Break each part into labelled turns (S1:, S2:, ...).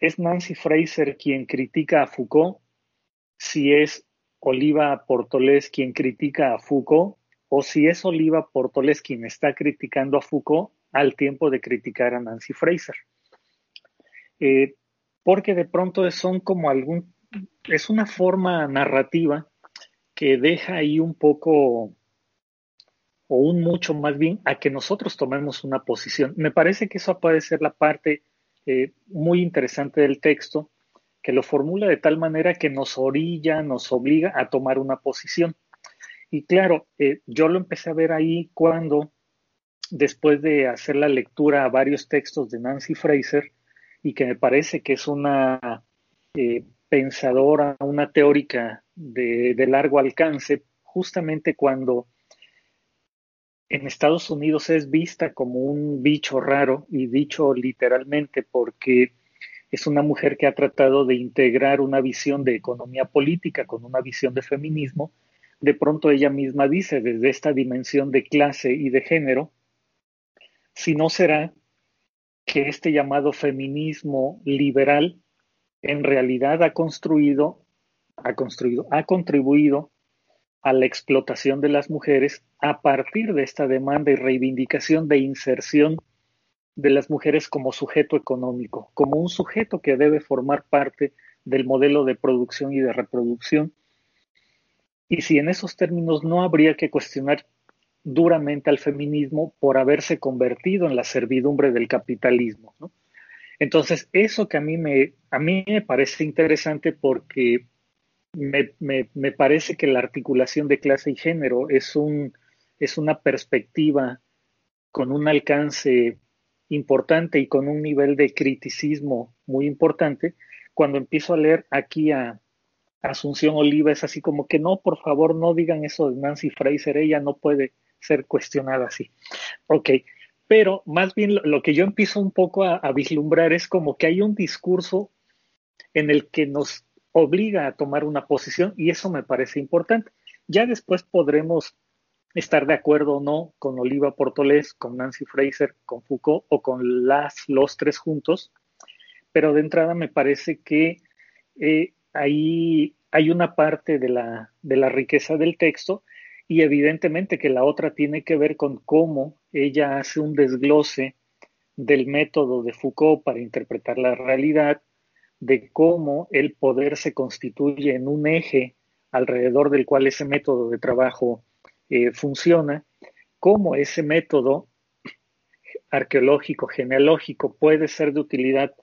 S1: ¿es Nancy Fraser quien critica a Foucault? Si es Oliva Portolés quien critica a Foucault, o si es Oliva Portolés quien está criticando a Foucault al tiempo de criticar a Nancy Fraser. Eh, porque de pronto son como algún, es una forma narrativa que deja ahí un poco, o un mucho más bien, a que nosotros tomemos una posición. Me parece que eso puede ser la parte eh, muy interesante del texto, que lo formula de tal manera que nos orilla, nos obliga a tomar una posición. Y claro, eh, yo lo empecé a ver ahí cuando, después de hacer la lectura a varios textos de Nancy Fraser, y que me parece que es una eh, pensadora, una teórica de, de, largo alcance, justamente cuando en Estados Unidos es vista como un bicho raro, y dicho literalmente porque es una mujer que ha tratado de integrar una visión de economía política con una visión de feminismo, de pronto ella misma dice desde esta dimensión de clase y de género, si no será que este llamado feminismo liberal en realidad ha construido, ha construido, ha contribuido a la explotación de las mujeres a partir de esta demanda y reivindicación de inserción de las mujeres como sujeto económico, como un sujeto que debe formar parte del modelo de producción y de reproducción. Y si en esos términos no habría que cuestionar duramente al feminismo por haberse convertido en la servidumbre del capitalismo. Entonces, eso que a mí me, a mí me parece interesante porque me, me, me, parece que la articulación de clase y género es, un, es una perspectiva con un alcance importante y con un nivel de criticismo muy importante, cuando empiezo a leer aquí a Asunción Oliva es así como que no, por favor, no digan eso de Nancy Fraser, ella no puede ser cuestionada así. Ok, pero más bien lo, que yo empiezo un poco a, a vislumbrar es como que hay un discurso en el que nos obliga a tomar una posición y eso me parece importante. Ya después podremos estar de acuerdo o no con Oliva Portolés, con Nancy Fraser, con Foucault o con las, los tres juntos, pero de entrada me parece que eh, ahí hay una parte de la, de la riqueza del texto y evidentemente que la otra tiene que ver con cómo ella hace un desglose del método de Foucault para interpretar la realidad, de cómo el poder se constituye en un eje alrededor del cual ese método de trabajo eh, funciona, cómo ese método arqueológico, genealógico, puede ser de utilidad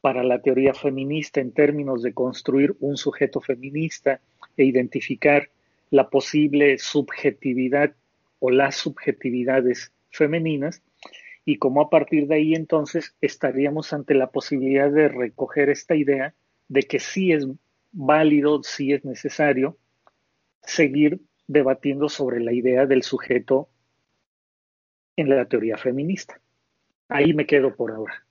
S1: para la teoría feminista en términos de construir un sujeto feminista e identificar la posible subjetividad o las subjetividades femeninas y cómo a partir de ahí entonces estaríamos ante la posibilidad de recoger esta idea de que sí es válido, sí es necesario seguir debatiendo sobre la idea del sujeto en la teoría feminista. Ahí me quedo por ahora.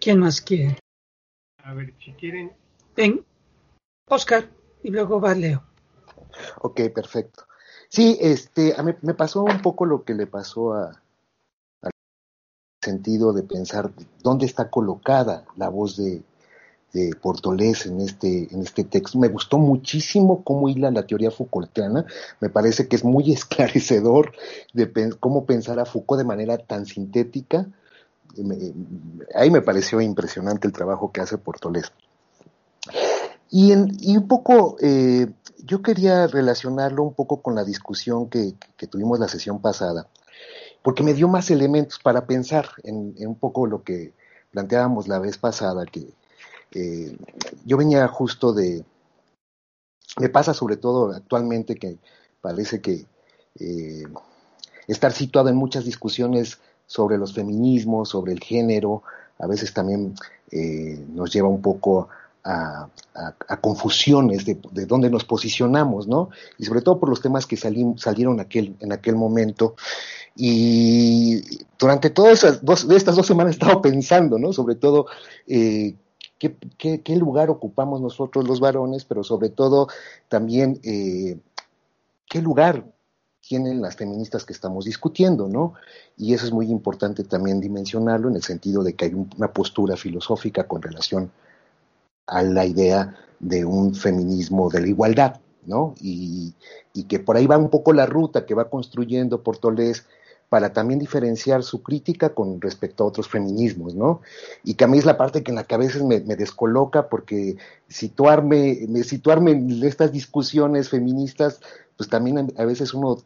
S2: ¿Quién más quiere?
S3: A ver, si quieren.
S2: Ven, Oscar, y luego va Leo.
S4: Ok, perfecto. Sí, este, a mí me pasó un poco lo que le pasó a, al sentido de pensar dónde está colocada la voz de, de Portolés en este, en este texto. Me gustó muchísimo cómo hila la teoría Foucaultiana. Me parece que es muy esclarecedor de cómo pensar a Foucault de manera tan sintética. ahí me pareció impresionante el trabajo que hace Portolés. Y, en, y un poco, eh, yo quería relacionarlo un poco con la discusión que, que, tuvimos la sesión pasada, porque me dio más elementos para pensar en, un poco lo que planteábamos la vez pasada, que, yo venía justo de, me pasa sobre todo actualmente que parece que eh, estar situado en muchas discusiones sobre los feminismos, sobre el género, a veces también eh, nos lleva un poco a, confusiones de, dónde nos posicionamos, ¿no? Y sobre todo por los temas que salieron en aquel momento. Y durante todas estas dos semanas he estado pensando, ¿no? Sobre todo eh, qué, lugar ocupamos nosotros los varones, pero sobre todo también eh, qué lugar tienen las feministas que estamos discutiendo, ¿no? Y eso es muy importante también dimensionarlo en el sentido de que hay una postura filosófica con relación a la idea de un feminismo de la igualdad, ¿no? Y, y que por ahí va un poco la ruta que va construyendo Portolés para también diferenciar su crítica con respecto a otros feminismos, ¿no? Y que a mí es la parte que en la que a veces me, descoloca porque situarme, situarme en estas discusiones feministas, pues también a veces uno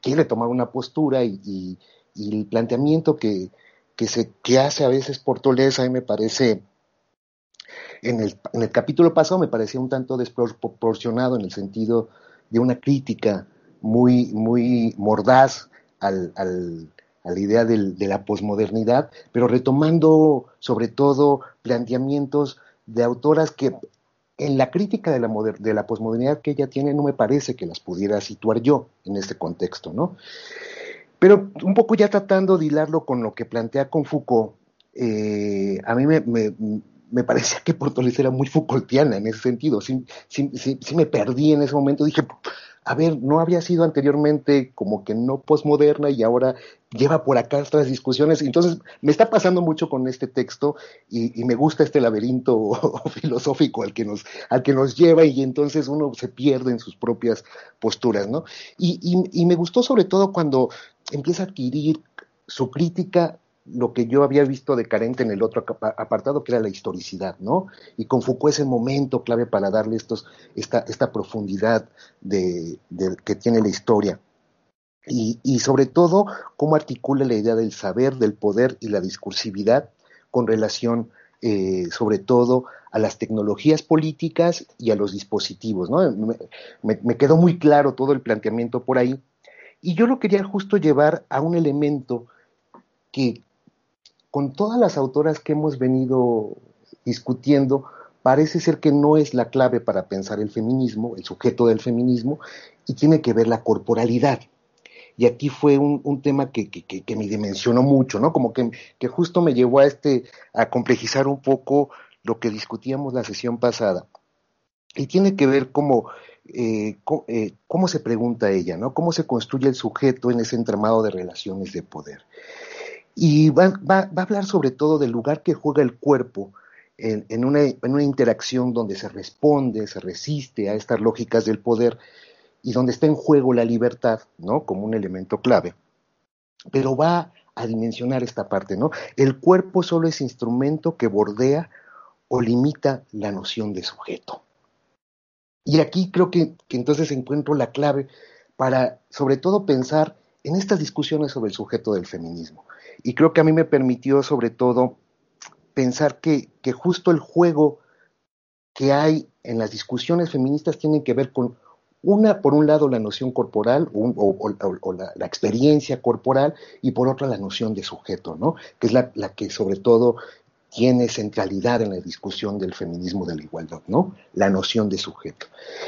S4: quiere tomar una postura y, el planteamiento que, que, se, que hace a veces Portolés a mí me parece, en el, en el capítulo pasado me parecía un tanto desproporcionado en el sentido de una crítica muy, muy mordaz al, al, a la idea del, de la posmodernidad, pero retomando sobre todo planteamientos de autoras que en la crítica de la, de la posmodernidad que ella tiene no me parece que las pudiera situar yo en este contexto, ¿no? Pero un poco ya tratando de hilarlo con lo que plantea con Foucault, eh, a mí me, me, me, parecía que Portoles era muy Foucaultiana en ese sentido. Sí, me perdí en ese momento. Dije, a ver, no había sido anteriormente como que no posmoderna y ahora lleva por acá estas discusiones. Entonces, me está pasando mucho con este texto y, me gusta este laberinto filosófico al que, nos, al que nos lleva y entonces uno se pierde en sus propias posturas, ¿no? Y, y me gustó sobre todo cuando empieza a adquirir su crítica lo que yo había visto de carente en el otro apartado, que era la historicidad, ¿no? Y con Foucault ese momento clave para darle estos, esta, esta profundidad de, que tiene la historia. Y, y, sobre todo, cómo articula la idea del saber, del poder y la discursividad con relación, eh, sobre todo, a las tecnologías políticas y a los dispositivos, ¿no? Me quedó muy claro todo el planteamiento por ahí. Y yo lo quería justo llevar a un elemento que con todas las autoras que hemos venido discutiendo, parece ser que no es la clave para pensar el feminismo, el sujeto del feminismo, y tiene que ver la corporalidad. Y aquí fue un, tema que, me dimensionó mucho, ¿no? Como que, justo me llevó a este, a complejizar un poco lo que discutíamos la sesión pasada. Y tiene que ver cómo, eh, eh, cómo se pregunta ella, ¿no? Cómo se construye el sujeto en ese entramado de relaciones de poder. Y va, va, a hablar sobre todo del lugar que juega el cuerpo en, una, en, una, interacción donde se responde, se resiste a estas lógicas del poder y donde está en juego la libertad, ¿no? Como un elemento clave. Pero va a dimensionar esta parte, ¿no? El cuerpo solo es instrumento que bordea o limita la noción de sujeto. Y aquí creo que, que entonces encuentro la clave para, sobre todo, pensar en estas discusiones sobre el sujeto del feminismo. Y creo que a mí me permitió sobre todo pensar que, que justo el juego que hay en las discusiones feministas tiene que ver con una, por un lado, la noción corporal o, la, experiencia corporal y por otra la noción de sujeto, ¿no? Que es la, la, que sobre todo tiene centralidad en la discusión del feminismo de la igualdad, ¿no? La noción de sujeto.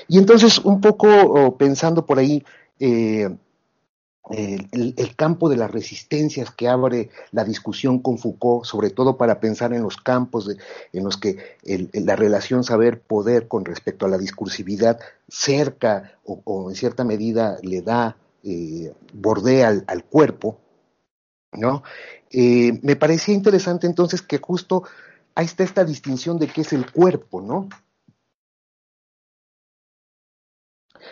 S4: Y entonces, un poco oh, pensando por ahí, eh, el, campo de las resistencias que abre la discusión con Foucault, sobre todo para pensar en los campos en los que la relación saber-poder con respecto a la discursividad cerca o, en cierta medida le da, eh, bordea al, cuerpo, ¿no? Eh, me parecía interesante entonces que justo ahí está esta distinción de qué es el cuerpo, ¿no?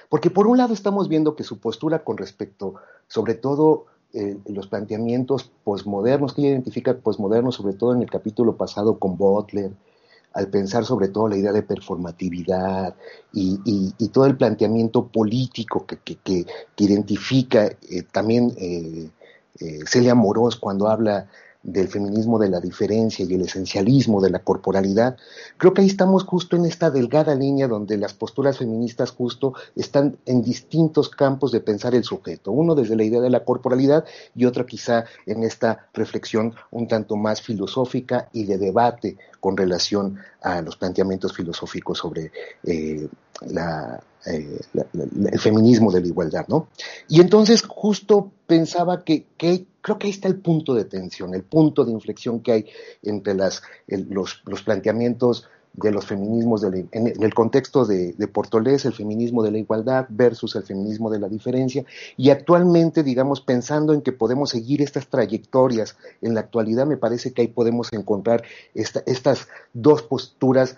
S4: Porque por un lado estamos viendo que su postura con respecto, sobre todo, eh, los planteamientos posmodernos, que ella identifica posmodernos, sobre todo en el capítulo pasado con Butler, al pensar sobre todo la idea de performatividad y, todo el planteamiento político que, que, identifica eh, también eh, Celia Morós cuando habla del feminismo de la diferencia y el esencialismo de la corporalidad, creo que ahí estamos justo en esta delgada línea donde las posturas feministas justo están en distintos campos de pensar el sujeto, uno desde la idea de la corporalidad y otro quizá en esta reflexión un tanto más filosófica y de debate con relación a los planteamientos filosóficos sobre eh, eh, el feminismo de la igualdad, ¿no? Y entonces justo pensaba que, creo que ahí está el punto de tensión, el punto de inflexión que hay entre las, los, planteamientos de los feminismos en, el contexto de, de, Portolés, el feminismo de la igualdad versus el feminismo de la diferencia, y actualmente, digamos, pensando en que podemos seguir estas trayectorias en la actualidad, me parece que ahí podemos encontrar estas dos posturas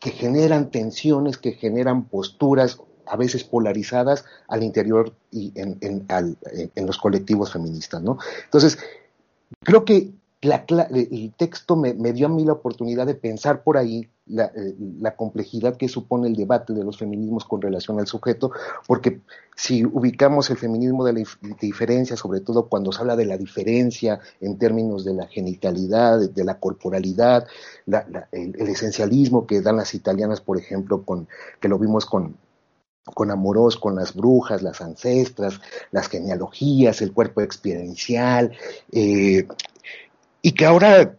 S4: que generan tensiones, que generan posturas a veces polarizadas al interior y en, en los colectivos feministas, ¿no? Entonces, creo que el texto me, dio a mí la oportunidad de pensar por ahí eh, la, complejidad que supone el debate de los feminismos con relación al sujeto, porque si ubicamos el feminismo de la diferencia, sobre todo cuando se habla de la diferencia en términos de la genitalidad, de, la corporalidad, el, esencialismo que dan las italianas, por ejemplo, con, que lo vimos con, con Amorós, con las brujas, las ancestras, las genealogías, el cuerpo experiencial, eh, y que ahora,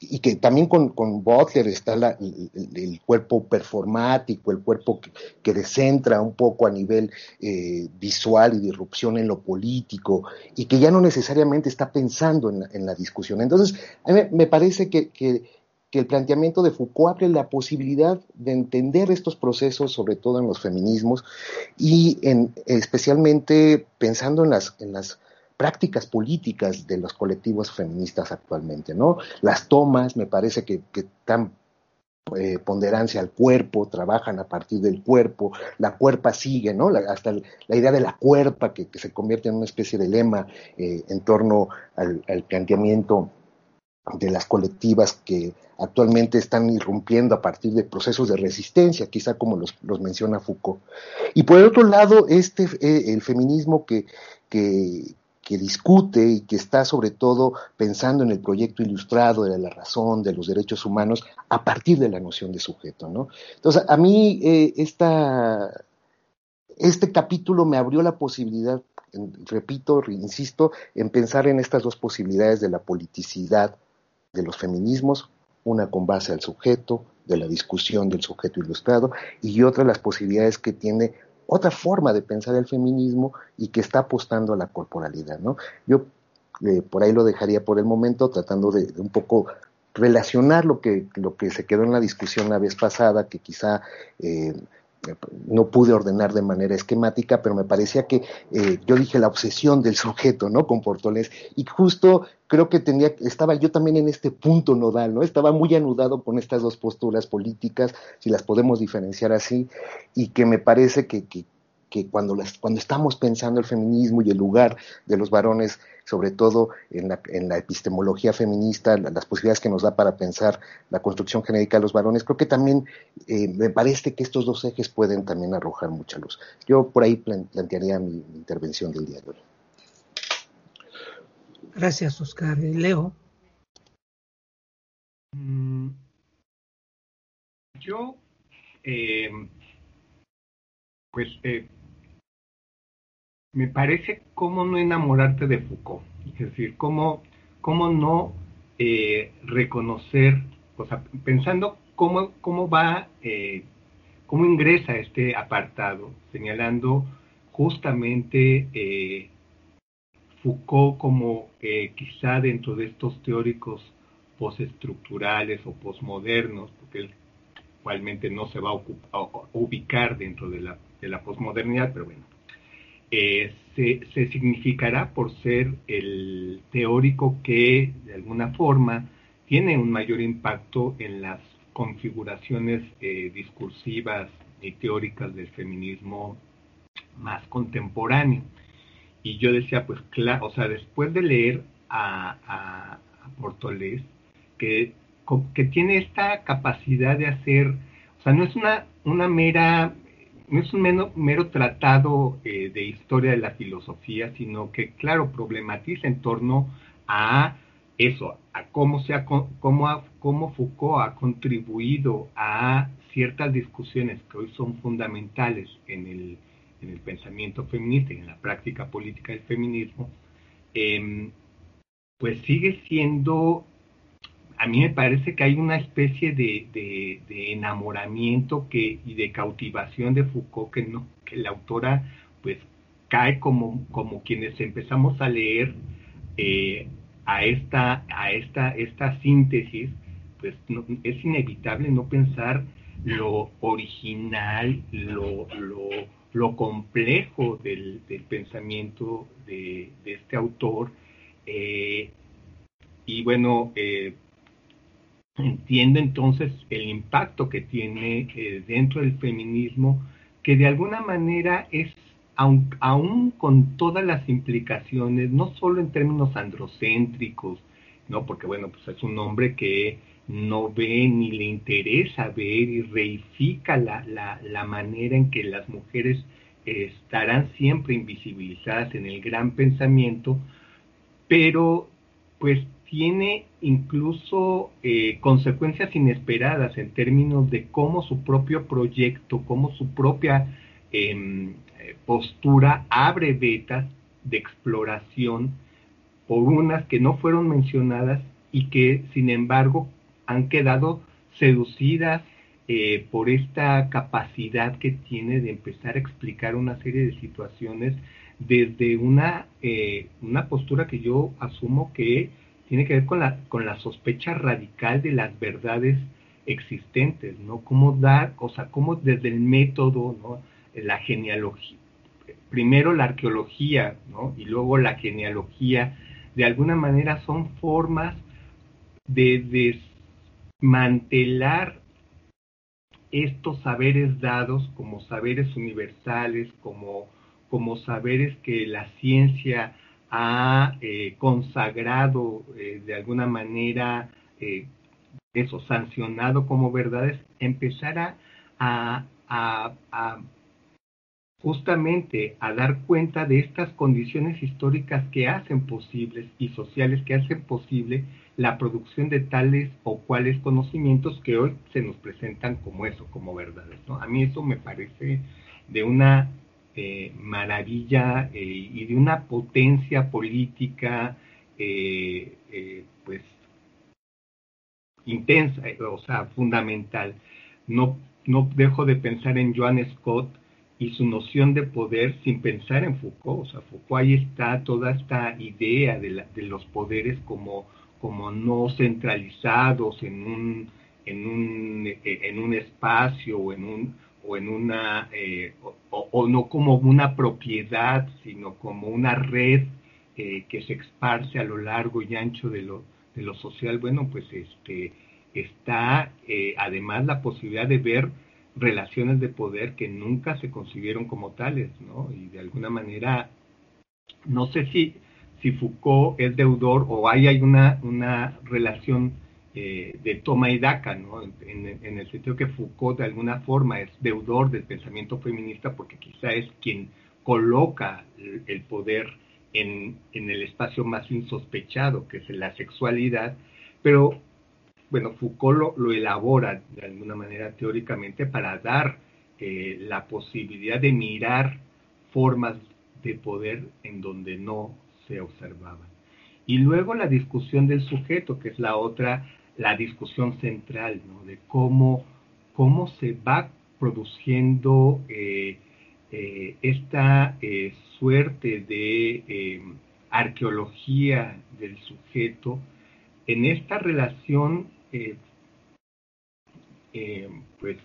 S4: y que también con, con Butler está el, cuerpo performático, el cuerpo que, que descentra un poco a nivel eh, visual y de irrupción en lo político, y que ya no necesariamente está pensando en la, discusión. Entonces, a mí me parece que, que, el planteamiento de Foucault abre la posibilidad de entender estos procesos, sobre todo en los feminismos, y en, especialmente pensando en en las prácticas políticas de los colectivos feministas actualmente, ¿no? Las tomas, me parece que, que eh, ponderancia al cuerpo, trabajan a partir del cuerpo, la cuerpa sigue, ¿no? hasta la idea de la cuerpa que, se convierte en una especie de lema eh, en torno al, planteamiento de las colectivas que actualmente están irrumpiendo a partir de procesos de resistencia, quizá como los, los menciona Foucault. Y por el otro lado, este, eh, el feminismo que, que, que discute y que está sobre todo pensando en el proyecto ilustrado de la razón, de los derechos humanos, a partir de la noción de sujeto. ¿no? Entonces, a mí eh, este capítulo me abrió la posibilidad, repito, insisto, en pensar en estas dos posibilidades de la politicidad de los feminismos, una con base al sujeto, de la discusión del sujeto ilustrado, y otra las posibilidades que tiene otra forma de pensar el feminismo y que está apostando a la corporalidad, ¿no? Yo eh, por ahí lo dejaría por el momento, tratando de, un poco relacionar lo que, lo que se quedó en la discusión la vez pasada, que quizá eh, no pude ordenar de manera esquemática, pero me parecía que eh, yo dije la obsesión del sujeto, ¿no? Con Portolés, y justo creo que tenía, estaba yo también en este punto nodal, ¿no? Estaba muy anudado con estas dos posturas políticas, si las podemos diferenciar así, y que me parece que, que, que cuando, las, cuando estamos pensando el feminismo y el lugar de los varones, sobre todo en la, epistemología feminista, las posibilidades que nos da para pensar la construcción genérica de los varones, creo que también eh, me parece que estos dos ejes pueden también arrojar mucha luz. Yo por ahí plantearía mi, intervención del día de hoy.
S2: Gracias, Oscar. Leo.
S3: Mm, yo, eh, pues, eh, me parece cómo no enamorarte de Foucault, es decir, cómo, cómo no eh, reconocer, o sea, pensando cómo, cómo va, eh, cómo ingresa este apartado, señalando justamente eh, Foucault como quizá dentro de estos teóricos postestructurales o postmodernos, porque él igualmente no se va a, ubicar dentro de la, de posmodernidad, pero bueno, eh, se, significará por ser el teórico que de alguna forma tiene un mayor impacto en las configuraciones eh, discursivas y teóricas del feminismo más contemporáneo. Y yo decía, pues claro, o sea, después de leer a, a, Portolés, que, que tiene esta capacidad de hacer, o sea, no es una, una mera no es un mero, tratado eh, de historia de la filosofía, sino que, claro, problematiza en torno a eso, a cómo, se ha, cómo, cómo Foucault ha contribuido a ciertas discusiones que hoy son fundamentales en el, en el pensamiento feminista y en la práctica política del feminismo, em, pues sigue siendo a mí me parece que hay una especie de, enamoramiento y de cautivación de Foucault que, no, que la autora pues cae como, quienes empezamos a leer eh, a, esta, a esta, esta síntesis, pues es inevitable no pensar lo original, lo, lo, complejo del, pensamiento de, este autor. Eh, y bueno, eh, entiendo entonces el impacto que tiene eh, dentro del feminismo, que de alguna manera es, aun, aún con todas las implicaciones, no solo en términos androcéntricos, ¿no? Porque bueno, pues es un hombre que no ve ni le interesa ver y reifica la, la, la manera en que las mujeres estarán siempre invisibilizadas en el gran pensamiento, pero pues tiene incluso eh, consecuencias inesperadas en términos de cómo su propio proyecto, cómo su propia em, postura abre vetas de exploración por unas que no fueron mencionadas y que sin embargo han quedado seducidas eh, por esta capacidad que tiene de empezar a explicar una serie de situaciones desde una, eh, una postura que yo asumo que tiene que ver con la, con la sospecha radical de las verdades existentes, ¿no? Cómo dar, o sea, cómo desde el método, ¿no? La genealogía, primero la arqueología, ¿no? Y luego la genealogía, de alguna manera son formas de desmantelar estos saberes dados como saberes universales, como, como saberes que la ciencia ha eh, consagrado eh, de alguna manera eh, eso, sancionado como verdades, empezar a, justamente a dar cuenta de estas condiciones históricas que hacen posibles y sociales que hacen posible la producción de tales o cuales conocimientos que hoy se nos presentan como eso, como verdades. ¿no? A mí eso me parece de una eh, maravilla eh, y de una potencia política, eh, pues, intensa, o sea, fundamental. No, no dejo de pensar en Joan Scott y su noción de poder sin pensar en Foucault. O sea, Foucault ahí está toda esta idea de, de los poderes como, como no centralizados en un, en un, en un espacio o en un, o en una eh, o, no como una propiedad sino como una red eh, que se esparce a lo largo y ancho de lo de lo social bueno pues este está eh, además la posibilidad de ver relaciones de poder que nunca se concibieron como tales no y de alguna manera no sé si si Foucault es deudor o hay, una una relación eh, de toma y daca, ¿no? En, el sentido que Foucault de alguna forma es deudor del pensamiento feminista porque quizá es quien coloca el, poder en, el espacio más insospechado, que es la sexualidad, pero bueno, Foucault lo, elabora de alguna manera teóricamente para dar eh, la posibilidad de mirar formas de poder en donde no se observaban. Y luego la discusión del sujeto, que es la otra la discusión central, ¿no? De cómo, cómo se va produciendo eh, eh, esta eh, suerte de arqueología del sujeto en esta relación, pues,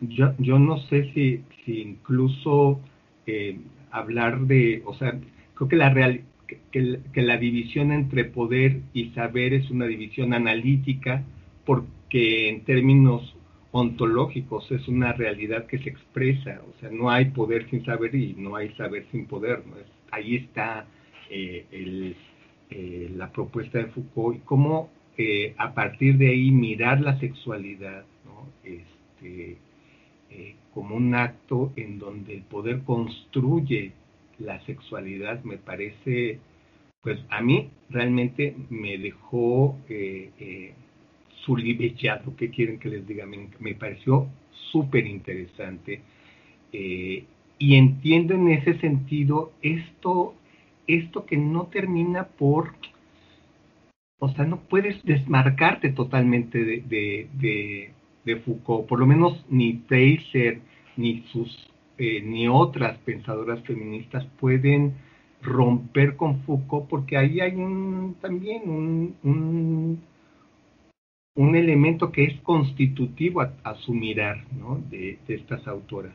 S3: yo, yo, no sé si, si incluso hablar de, o sea, creo que la realidad, que, la división entre poder y saber es una división analítica porque en términos ontológicos es una realidad que se expresa, o sea, no hay poder sin saber y no hay saber sin poder, ¿no? Ahí está eh, eh, la propuesta de Foucault y cómo eh, a partir de ahí mirar la sexualidad, ¿no? Este, como un acto en donde el poder construye la sexualidad me parece, pues a mí realmente me dejó eh, eh, su libellado, ¿qué quieren que les diga? Me, pareció súper interesante. Eh, y entiendo en ese sentido esto, esto que no termina por, o sea, no puedes desmarcarte totalmente de Foucault, por lo menos ni Fraser, ni sus eh, ni otras pensadoras feministas pueden romper con Foucault, porque ahí hay un, también un, un, elemento que es constitutivo a, su mirar de, estas autoras.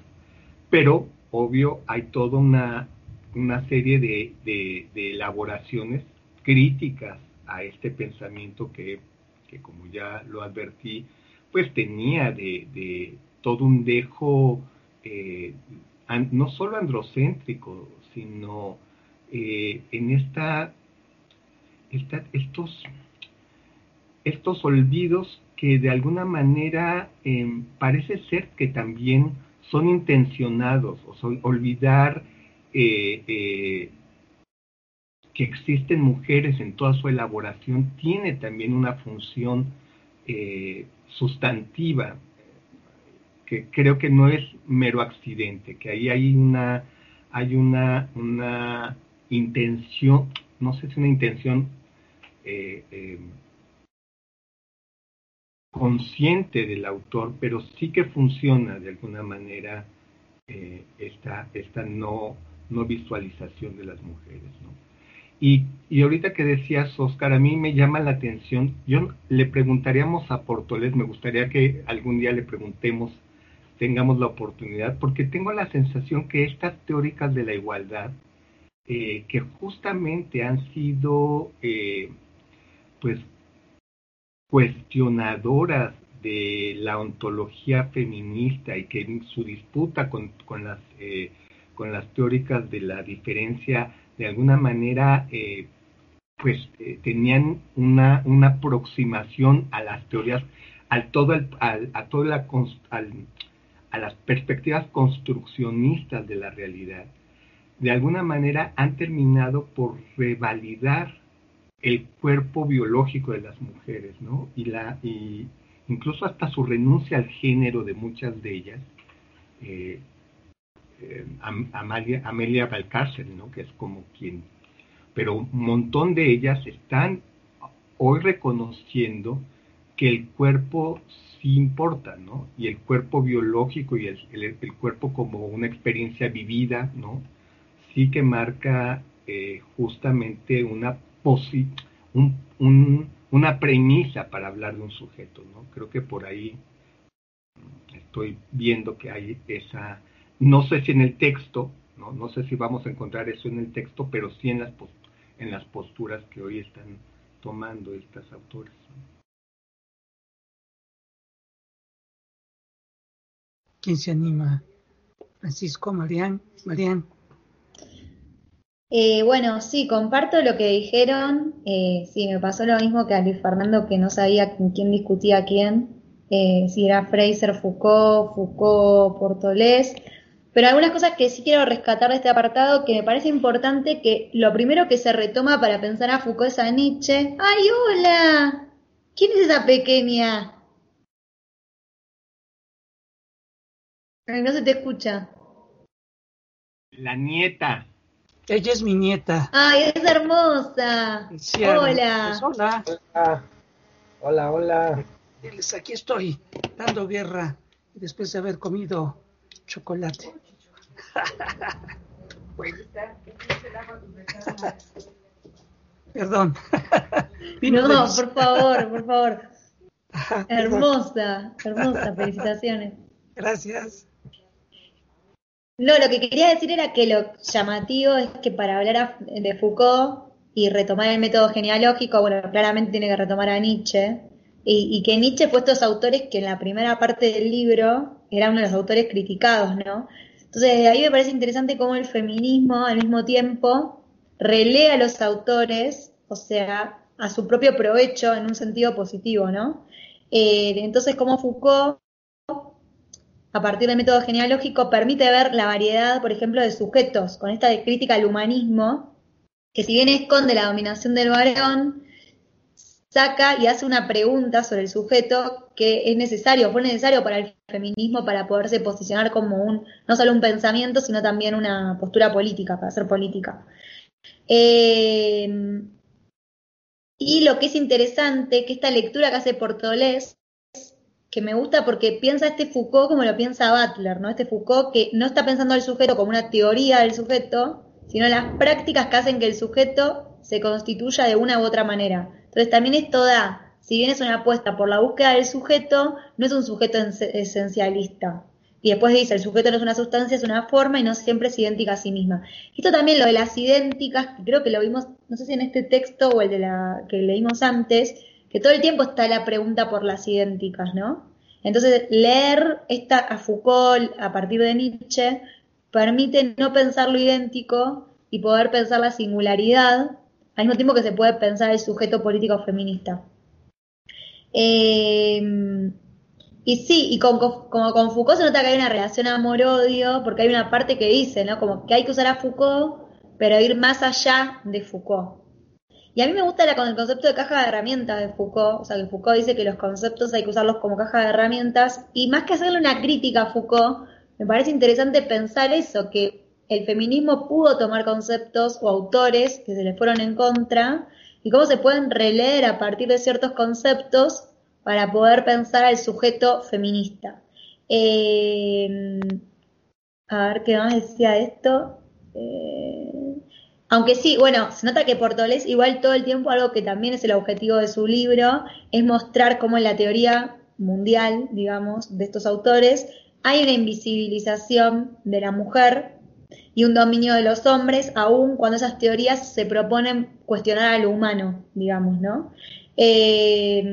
S3: Pero, obvio, hay toda una, una serie de, de, elaboraciones críticas a este pensamiento que, que, como ya lo advertí, pues tenía de, todo un dejo eh, no solo androcéntrico, sino eh, en esta, estos, estos olvidos que de alguna manera em, parece ser que también son intencionados, o olvidar eh, que existen mujeres en toda su elaboración tiene también una función sustantiva que creo que no es mero accidente, que ahí hay una, hay una, una intención, no sé si una intención eh, eh, consciente del autor, pero sí que funciona de alguna manera eh, esta, esta no, no visualización de las mujeres. Y, y, ahorita que decías, Oscar, a mí me llama la atención, yo le preguntaríamos a Portoles, me gustaría que algún día le preguntemos tengamos la oportunidad, porque tengo la sensación que estas teóricas de la igualdad, eh, que justamente han sido eh, pues cuestionadoras de la ontología feminista y que en su disputa con, con las, eh, con las teóricas de la diferencia de alguna manera pues tenían una, una aproximación a las teorías al todo al, a toda la a las perspectivas construccionistas de la realidad, de alguna manera han terminado por revalidar el cuerpo biológico de las mujeres, ¿no? Y la, y incluso hasta su renuncia al género de muchas de ellas, eh, eh, Amelia Valcárcel, ¿no? Que es como quien, pero un montón de ellas están hoy reconociendo que el cuerpo sí importa, ¿no? Y el cuerpo biológico y el, el, cuerpo como una experiencia vivida, ¿no? Sí que marca eh, justamente una, posi un, una premisa para hablar de un sujeto, ¿no? Creo que por ahí estoy viendo que hay esa, no sé si en el texto, no, no sé si vamos a encontrar eso en el texto, pero sí en las, en las posturas que hoy están tomando estas autores.
S2: ¿Quién se anima? Francisco, Marián, Marián.
S5: Eh, bueno, sí, comparto lo que dijeron. Eh, sí, me pasó lo mismo que a Luis Fernando, que no sabía con quién discutía quién. Eh, si era Fraser, Foucault, Foucault, Portolés. Pero algunas cosas que sí quiero rescatar de este apartado, que me parece importante, que lo primero que se retoma para pensar a Foucault es a Nietzsche. ¡Ay, hola! ¿Quién es esa pequeña? no se te escucha.
S3: La nieta.
S2: Ella es mi nieta.
S5: Ay, es hermosa. hola.
S2: Pues, hola.
S6: Hola. Hola,
S2: aquí estoy, dando guerra, después de haber comido chocolate. Perdón.
S5: no, por favor, por favor. hermosa, hermosa, felicitaciones.
S2: Gracias.
S5: No, lo que quería decir era que lo llamativo es que para hablar de Foucault y retomar el método genealógico, bueno, claramente tiene que retomar a Nietzsche, y, que Nietzsche fue estos autores que en la primera parte del libro era uno de los autores criticados, ¿no? Entonces, de ahí me parece interesante cómo el feminismo al mismo tiempo relea a los autores, o sea, a su propio provecho en un sentido positivo, ¿no? Eh, entonces, cómo Foucault a partir del método genealógico, permite ver la variedad, por ejemplo, de sujetos, con esta crítica al humanismo, que si bien esconde la dominación del varón, saca y hace una pregunta sobre el sujeto que es necesario, fue necesario para el feminismo para poderse posicionar como un, no solo un pensamiento, sino también una postura política, para hacer política. Eh, y lo que es interesante, que esta lectura que hace Portolés que me gusta porque piensa este Foucault como lo piensa Butler, ¿no? Este Foucault que no está pensando al sujeto como una teoría del sujeto, sino las prácticas que hacen que el sujeto se constituya de una u otra manera. Entonces también esto da, si bien es una apuesta por la búsqueda del sujeto, no es un sujeto esencialista. Y después dice, el sujeto no es una sustancia, es una forma y no siempre es idéntica a sí misma. Esto también lo de las idénticas, creo que lo vimos, no sé si en este texto o el de la que leímos antes, que todo el tiempo está la pregunta por las idénticas, ¿no? Entonces, leer esta a Foucault a partir de Nietzsche permite no pensar lo idéntico y poder pensar la singularidad, al mismo tiempo que se puede pensar el sujeto político feminista. Eh, y sí, y con, como con Foucault se nota que hay una relación amor-odio, porque hay una parte que dice, ¿no? Como que hay que usar a Foucault, pero ir más allá de Foucault. Y a mí me gusta la, con el concepto de caja de herramientas de Foucault, o sea, que Foucault dice que los conceptos hay que usarlos como caja de herramientas, y más que hacerle una crítica a Foucault, me parece interesante pensar eso, que el feminismo pudo tomar conceptos o autores que se le fueron en contra, y cómo se pueden releer a partir de ciertos conceptos para poder pensar al sujeto feminista. Eh, a ver qué más decía esto. Eh, aunque sí, bueno, se nota que Portolés, igual todo el tiempo, algo que también es el objetivo de su libro, es mostrar cómo en la teoría mundial, digamos, de estos autores, hay una invisibilización de la mujer y un dominio de los hombres, aun cuando esas teorías se proponen cuestionar a lo humano, digamos, ¿no? Eh,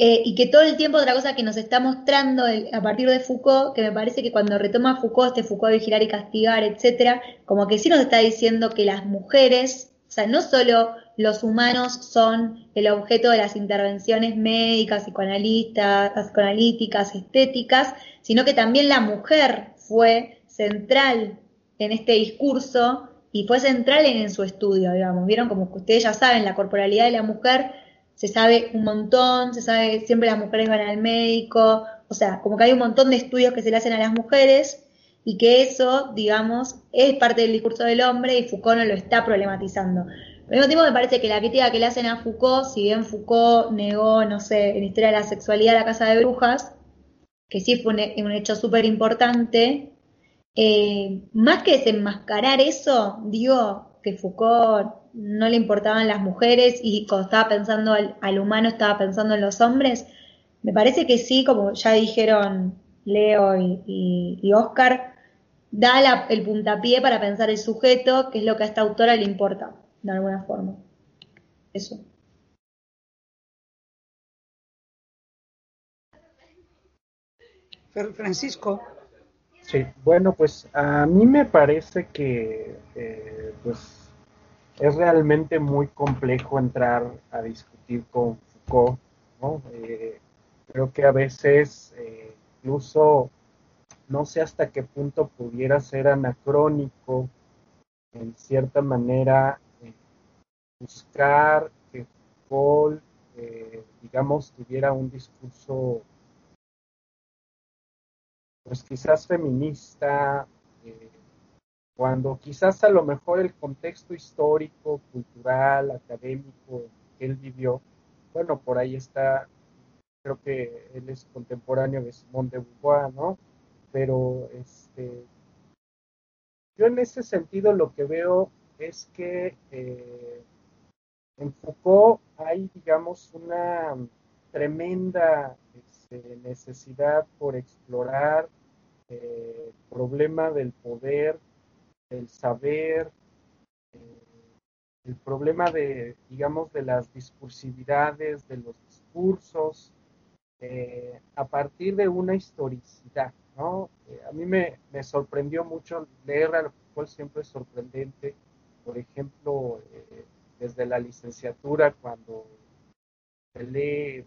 S5: eh, y que todo el tiempo otra cosa que nos está mostrando a partir de Foucault, que me parece que cuando retoma Foucault, este Foucault vigilar y castigar, etcétera, como que sí nos está diciendo que las mujeres, o sea, no solo los humanos son el objeto de las intervenciones médicas, psicoanalistas, psicoanalíticas, estéticas, sino que también la mujer fue central en este discurso y fue central en, su estudio, digamos. Vieron como ustedes ya saben, la corporalidad de la mujer se sabe un montón, se sabe siempre las mujeres van al médico, o sea, como que hay un montón de estudios que se le hacen a las mujeres y que eso, digamos, es parte del discurso del hombre y Foucault no lo está problematizando. Al mismo tiempo me parece que la crítica que le hacen a Foucault, si bien Foucault negó, no sé, en Historia de la Sexualidad la Casa de Brujas, que sí fue un, hecho súper importante, eh, más que desenmascarar eso, digo que Foucault no le importaban las mujeres y cuando estaba pensando al, humano estaba pensando en los hombres? Me parece que sí, como ya dijeron Leo y, Oscar, da el puntapié para pensar el sujeto, que es lo que a esta autora le importa, de alguna forma. Eso.
S2: Francisco.
S6: Sí, bueno, pues a mí me parece que eh, pues es realmente muy complejo entrar a discutir con Foucault, ¿no? Eh, creo que a veces eh, incluso no sé hasta qué punto pudiera ser anacrónico en cierta manera eh, buscar que Foucault, digamos, tuviera un discurso pues quizás feminista, cuando quizás a lo mejor el contexto histórico, cultural, académico él vivió, bueno, por ahí está, creo que él es contemporáneo de Simón de Beauvoir, ¿no? Pero este, yo en ese sentido lo que veo es que eh, en Foucault hay, digamos, una tremenda este, necesidad por explorar eh, problema del poder el saber, eh, el problema de, digamos, de las discursividades, de los discursos, eh, a partir de una historicidad, ¿no? Eh, a mí me, sorprendió mucho leer a cual siempre es sorprendente, por ejemplo, desde la licenciatura, cuando se lee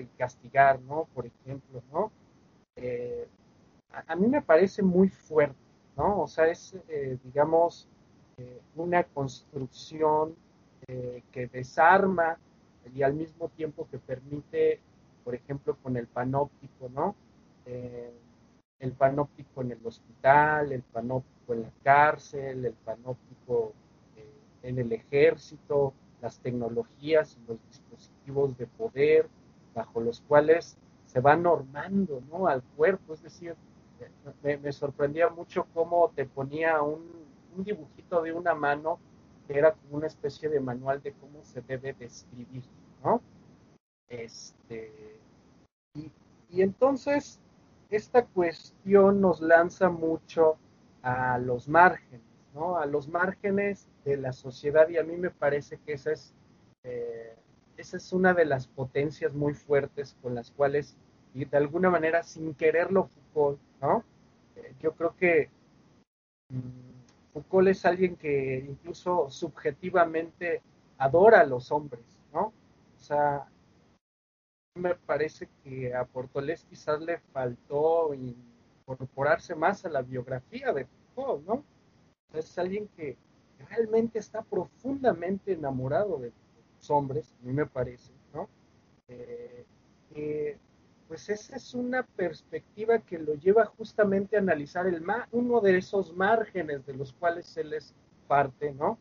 S6: y castigar, ¿no? Por ejemplo, ¿no? A mí me parece muy fuerte ¿no? O sea, es, eh, digamos, eh, una construcción eh, que desarma y al mismo tiempo que permite, por ejemplo, con el panóptico, ¿no? el panóptico en el hospital, el panóptico en la cárcel, el panóptico en el ejército, las tecnologías y los dispositivos de poder bajo los cuales se va normando ¿no? al cuerpo, es decir, me, sorprendía mucho cómo te ponía un, dibujito de una mano que era como una especie de manual de cómo se debe describir, ¿no? Este, y, y entonces esta cuestión nos lanza mucho a los márgenes, ¿no? A los márgenes de la sociedad y a mí me parece que esa es, eh, esa es una de las potencias muy fuertes con las cuales, y de alguna manera, sin quererlo, Foucault, ¿no? Eh, yo creo que mm, Foucault es alguien que incluso subjetivamente adora a los hombres, ¿no? O sea, me parece que a Portolés quizás le faltó incorporarse más a la biografía de Foucault, ¿no? Es alguien que realmente está profundamente enamorado de los hombres, a mí me parece, ¿no? Eh, pues esa es una perspectiva que lo lleva justamente a analizar el uno de esos márgenes de los cuales él es parte, ¿no?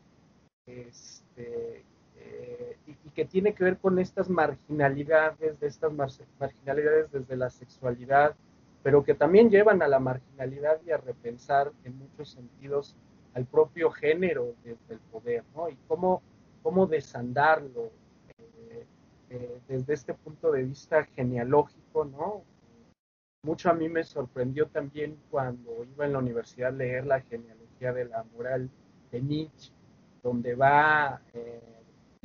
S6: Este, eh, y, que tiene que ver con estas marginalidades, de estas marginalidades desde la sexualidad, pero que también llevan a la marginalidad y a repensar en muchos sentidos al propio género desde el poder, ¿no? Y cómo, cómo desandarlo eh, eh, desde este punto de vista genealógico, ¿no? Mucho a mí me sorprendió también cuando iba en la universidad a leer la genealogía de la moral de Nietzsche, donde va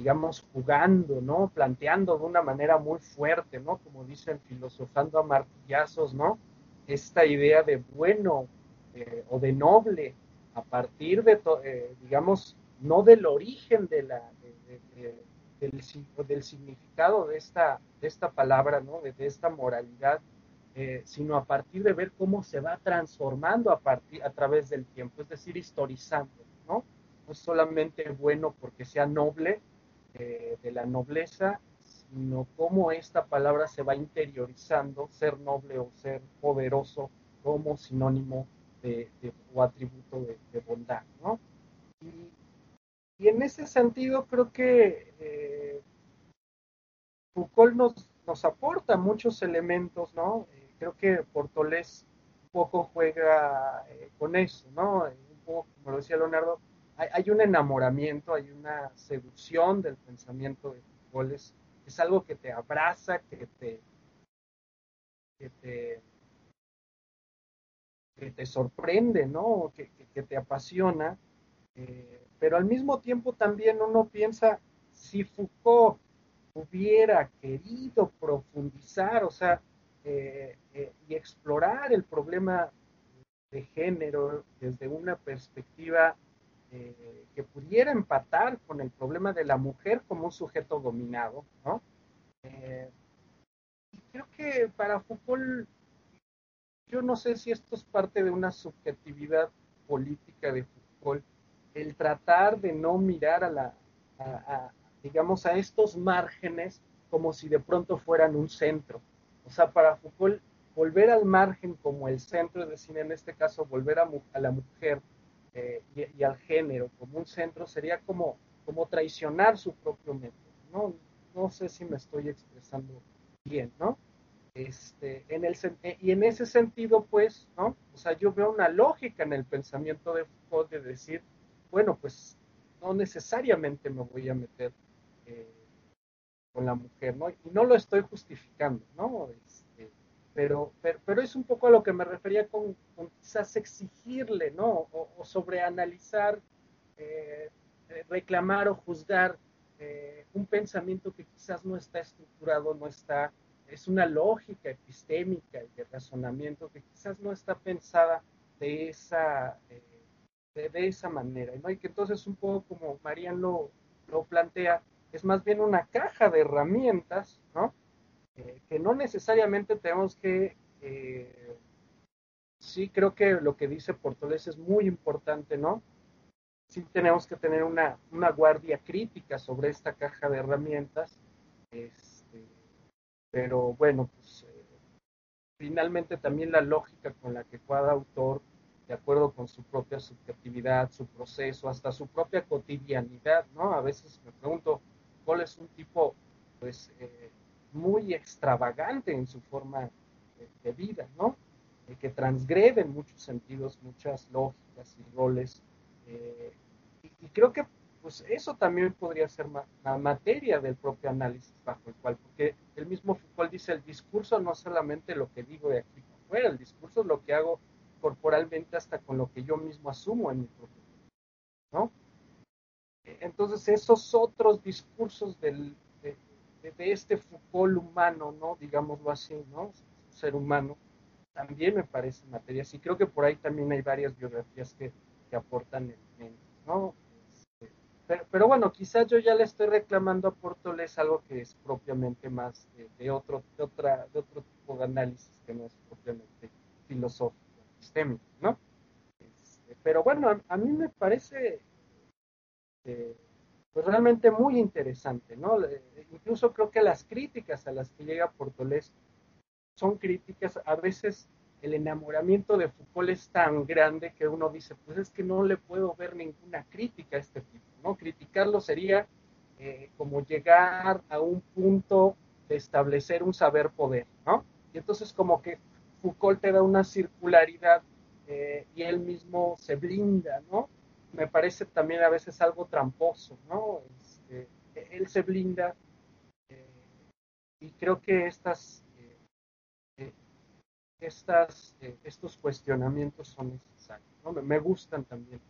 S6: digamos, jugando, ¿no? Planteando de una manera muy fuerte, ¿no? Como dicen, filosofando a martillazos, ¿no? Esta idea de bueno eh, o de noble a partir de, eh, digamos, no del origen de la, del, significado de esta, de esta palabra, ¿no? De, esta moralidad, eh, sino a partir de ver cómo se va transformando a, partir, a través del tiempo, es decir, historizando, ¿no? No solamente bueno porque sea noble, de la nobleza, sino cómo esta palabra se va interiorizando, ser noble o ser poderoso, como sinónimo de, o atributo de, bondad, ¿no? Y, en ese sentido creo que eh, Foucault nos, nos aporta muchos elementos, ¿no? Eh, creo que Portolés poco juega eh, con eso, ¿no? Un poco, como lo decía Leonardo, hay, un enamoramiento, hay una seducción del pensamiento de Foucault, es, algo que te abraza, que te, que te, sorprende, ¿no? Que, que, te apasiona, eh, pero al mismo tiempo también uno piensa, si Foucault hubiera querido profundizar, o sea, eh, eh, y explorar el problema de género desde una perspectiva eh, que pudiera empatar con el problema de la mujer como un sujeto dominado, ¿no? Eh, creo que para Foucault, yo no sé si esto es parte de una subjetividad política de Foucault, el tratar de no mirar a la, digamos, a estos márgenes como si de pronto fueran un centro. O sea, para Foucault, volver al margen como el centro, es decir, en este caso, volver a, a la mujer eh, y, al género como un centro sería como, como traicionar su propio método, ¿no? No sé si me estoy expresando bien, ¿no? Este, en el, eh, y en ese sentido, pues, ¿no? O sea, yo veo una lógica en el pensamiento de Foucault de decir, bueno, pues no necesariamente me voy a meter eh, con la mujer, ¿no? Y no lo estoy justificando, ¿no? pero, pero, es un poco a lo que me refería con, quizás exigirle, ¿no? O, sobreanalizar, eh, eh, reclamar o juzgar un pensamiento que quizás no está estructurado, no está, es una lógica epistémica y de razonamiento que quizás no está pensada de esa, de, esa manera, ¿no? Y que entonces un poco como Marian lo, plantea, es más bien una caja de herramientas, ¿no? Eh, que no necesariamente tenemos que, eh, sí creo que lo que dice Portolés es muy importante, ¿no? Sí tenemos que tener una, una guardia crítica sobre esta caja de herramientas, este, pero bueno, pues eh, finalmente también la lógica con la que cada autor, de acuerdo con su propia subjetividad, su proceso, hasta su propia cotidianidad, ¿no? A veces me pregunto, ¿cuál es un tipo, pues, muy extravagante en su forma de, vida, ¿no? que transgrede en muchos sentidos muchas lógicas y roles. Eh, y, creo que pues eso también podría ser la materia del propio análisis bajo el cual, porque el mismo Foucault dice, el discurso no solamente lo que digo de aquí para afuera, el discurso es lo que hago corporalmente hasta con lo que yo mismo asumo en mi propio ¿no? Entonces esos otros discursos del, de, este Foucault humano, ¿no? Digámoslo así, ¿no? Ser humano, también me parece materia. Y creo que por ahí también hay varias biografías que, que aportan elementos, ¿no? Este, pero, bueno, quizás yo ya le estoy reclamando a Portoles algo que es propiamente más de, otro, de, otra, de otro tipo de análisis que no es propiamente filosófico, ¿no? Este, pero bueno, a, mí me parece eh, pues realmente muy interesante, ¿no? Incluso creo que las críticas a las que llega Portoles son críticas, a veces el enamoramiento de Foucault es tan grande que uno dice, pues es que no le puedo ver ninguna crítica a este tipo, ¿no? Criticarlo sería eh, como llegar a un punto de establecer un saber poder, ¿no? Y entonces como que Foucault te da una circularidad eh, y él mismo se blinda, ¿no? Me parece también a veces algo tramposo, ¿no? Este, él se blinda eh, y creo que estas estas, eh, estos cuestionamientos son necesarios. ¿no? Me, gustan también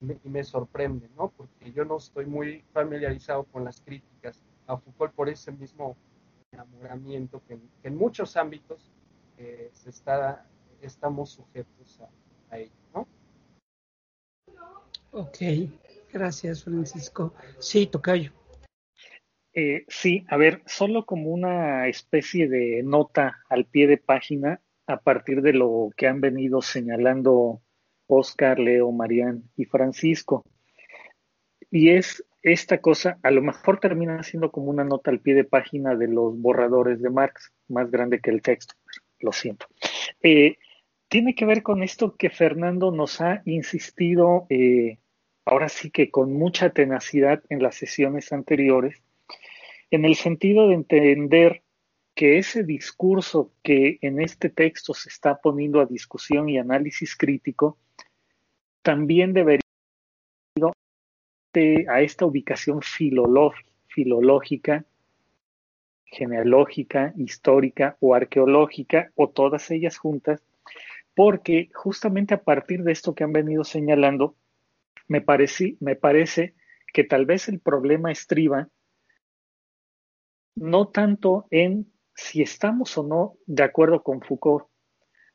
S6: y me sorprenden, ¿no? porque yo no estoy muy familiarizado con las críticas a Foucault por ese mismo enamoramiento que, en muchos ámbitos eh, se está, estamos sujetos a, ello. ¿no?
S2: Ok, gracias Francisco. Sí, Tocayo.
S1: Eh, sí, a ver, solo como una especie de nota al pie de página a partir de lo que han venido señalando Oscar, Leo, Marián y Francisco. Y es esta cosa, a lo mejor termina siendo como una nota al pie de página de los borradores de Marx, más grande que el texto, lo siento. Eh, tiene que ver con esto que Fernando nos ha insistido, eh, ahora sí que con mucha tenacidad en las sesiones anteriores, en el sentido de entender que ese discurso que en este texto se está poniendo a discusión y análisis crítico, también debería a esta ubicación filológica, genealógica, histórica o arqueológica, o todas ellas juntas, porque justamente a partir de esto que han venido señalando, me, parece, me parece que tal vez el problema estriba no tanto en si estamos o no de acuerdo con Foucault,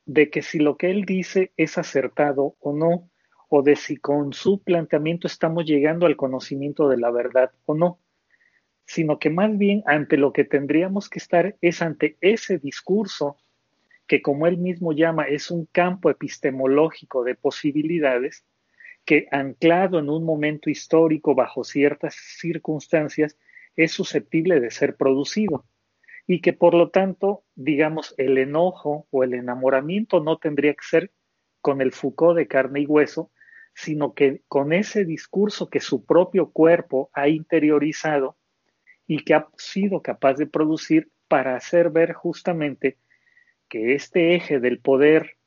S1: de que si lo que él dice es acertado o no, o de si con su planteamiento estamos llegando al conocimiento de la verdad o no, sino que más bien ante lo que tendríamos que estar es ante ese discurso que como él mismo llama es un campo epistemológico de posibilidades, que anclado en un momento histórico bajo ciertas circunstancias, es susceptible de ser producido. Y que por lo tanto, digamos, el enojo o el enamoramiento no tendría que ser con el Foucault de carne y hueso, sino que con ese discurso que su propio cuerpo ha interiorizado y que ha sido capaz de producir para hacer ver justamente que este eje del poder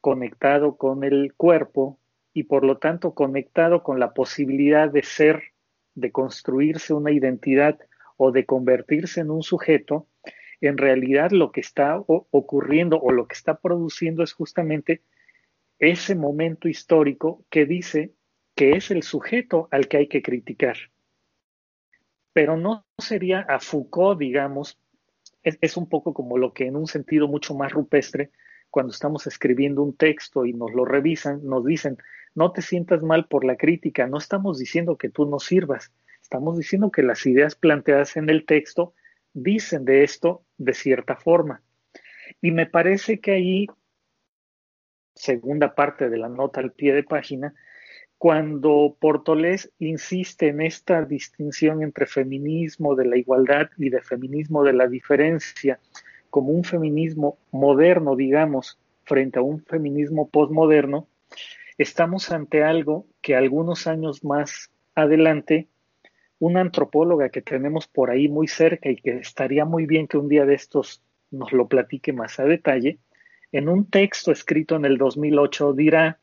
S1: conectado con el cuerpo y por lo tanto conectado con la posibilidad de ser de construirse una identidad o de convertirse en un sujeto, en realidad lo que está ocurriendo o lo que está produciendo es justamente ese momento histórico que dice que es el sujeto al que hay que criticar. Pero no sería a Foucault, digamos, es, un poco como lo que en un sentido mucho más rupestre, cuando estamos escribiendo un texto y nos lo revisan, nos dicen, no te sientas mal por la crítica, no estamos diciendo que tú no sirvas, estamos diciendo que las ideas planteadas en el texto dicen de esto de cierta forma. Y me parece que ahí, segunda parte de la nota al pie de página, cuando Portolés insiste en esta distinción entre feminismo de la igualdad y de feminismo de la diferencia, como un feminismo moderno, digamos, frente a un feminismo postmoderno, estamos ante algo que algunos años más adelante, una antropóloga que tenemos por ahí muy cerca y que estaría muy bien que un día de estos nos lo platique más a detalle, en un texto escrito en el 2008 dirá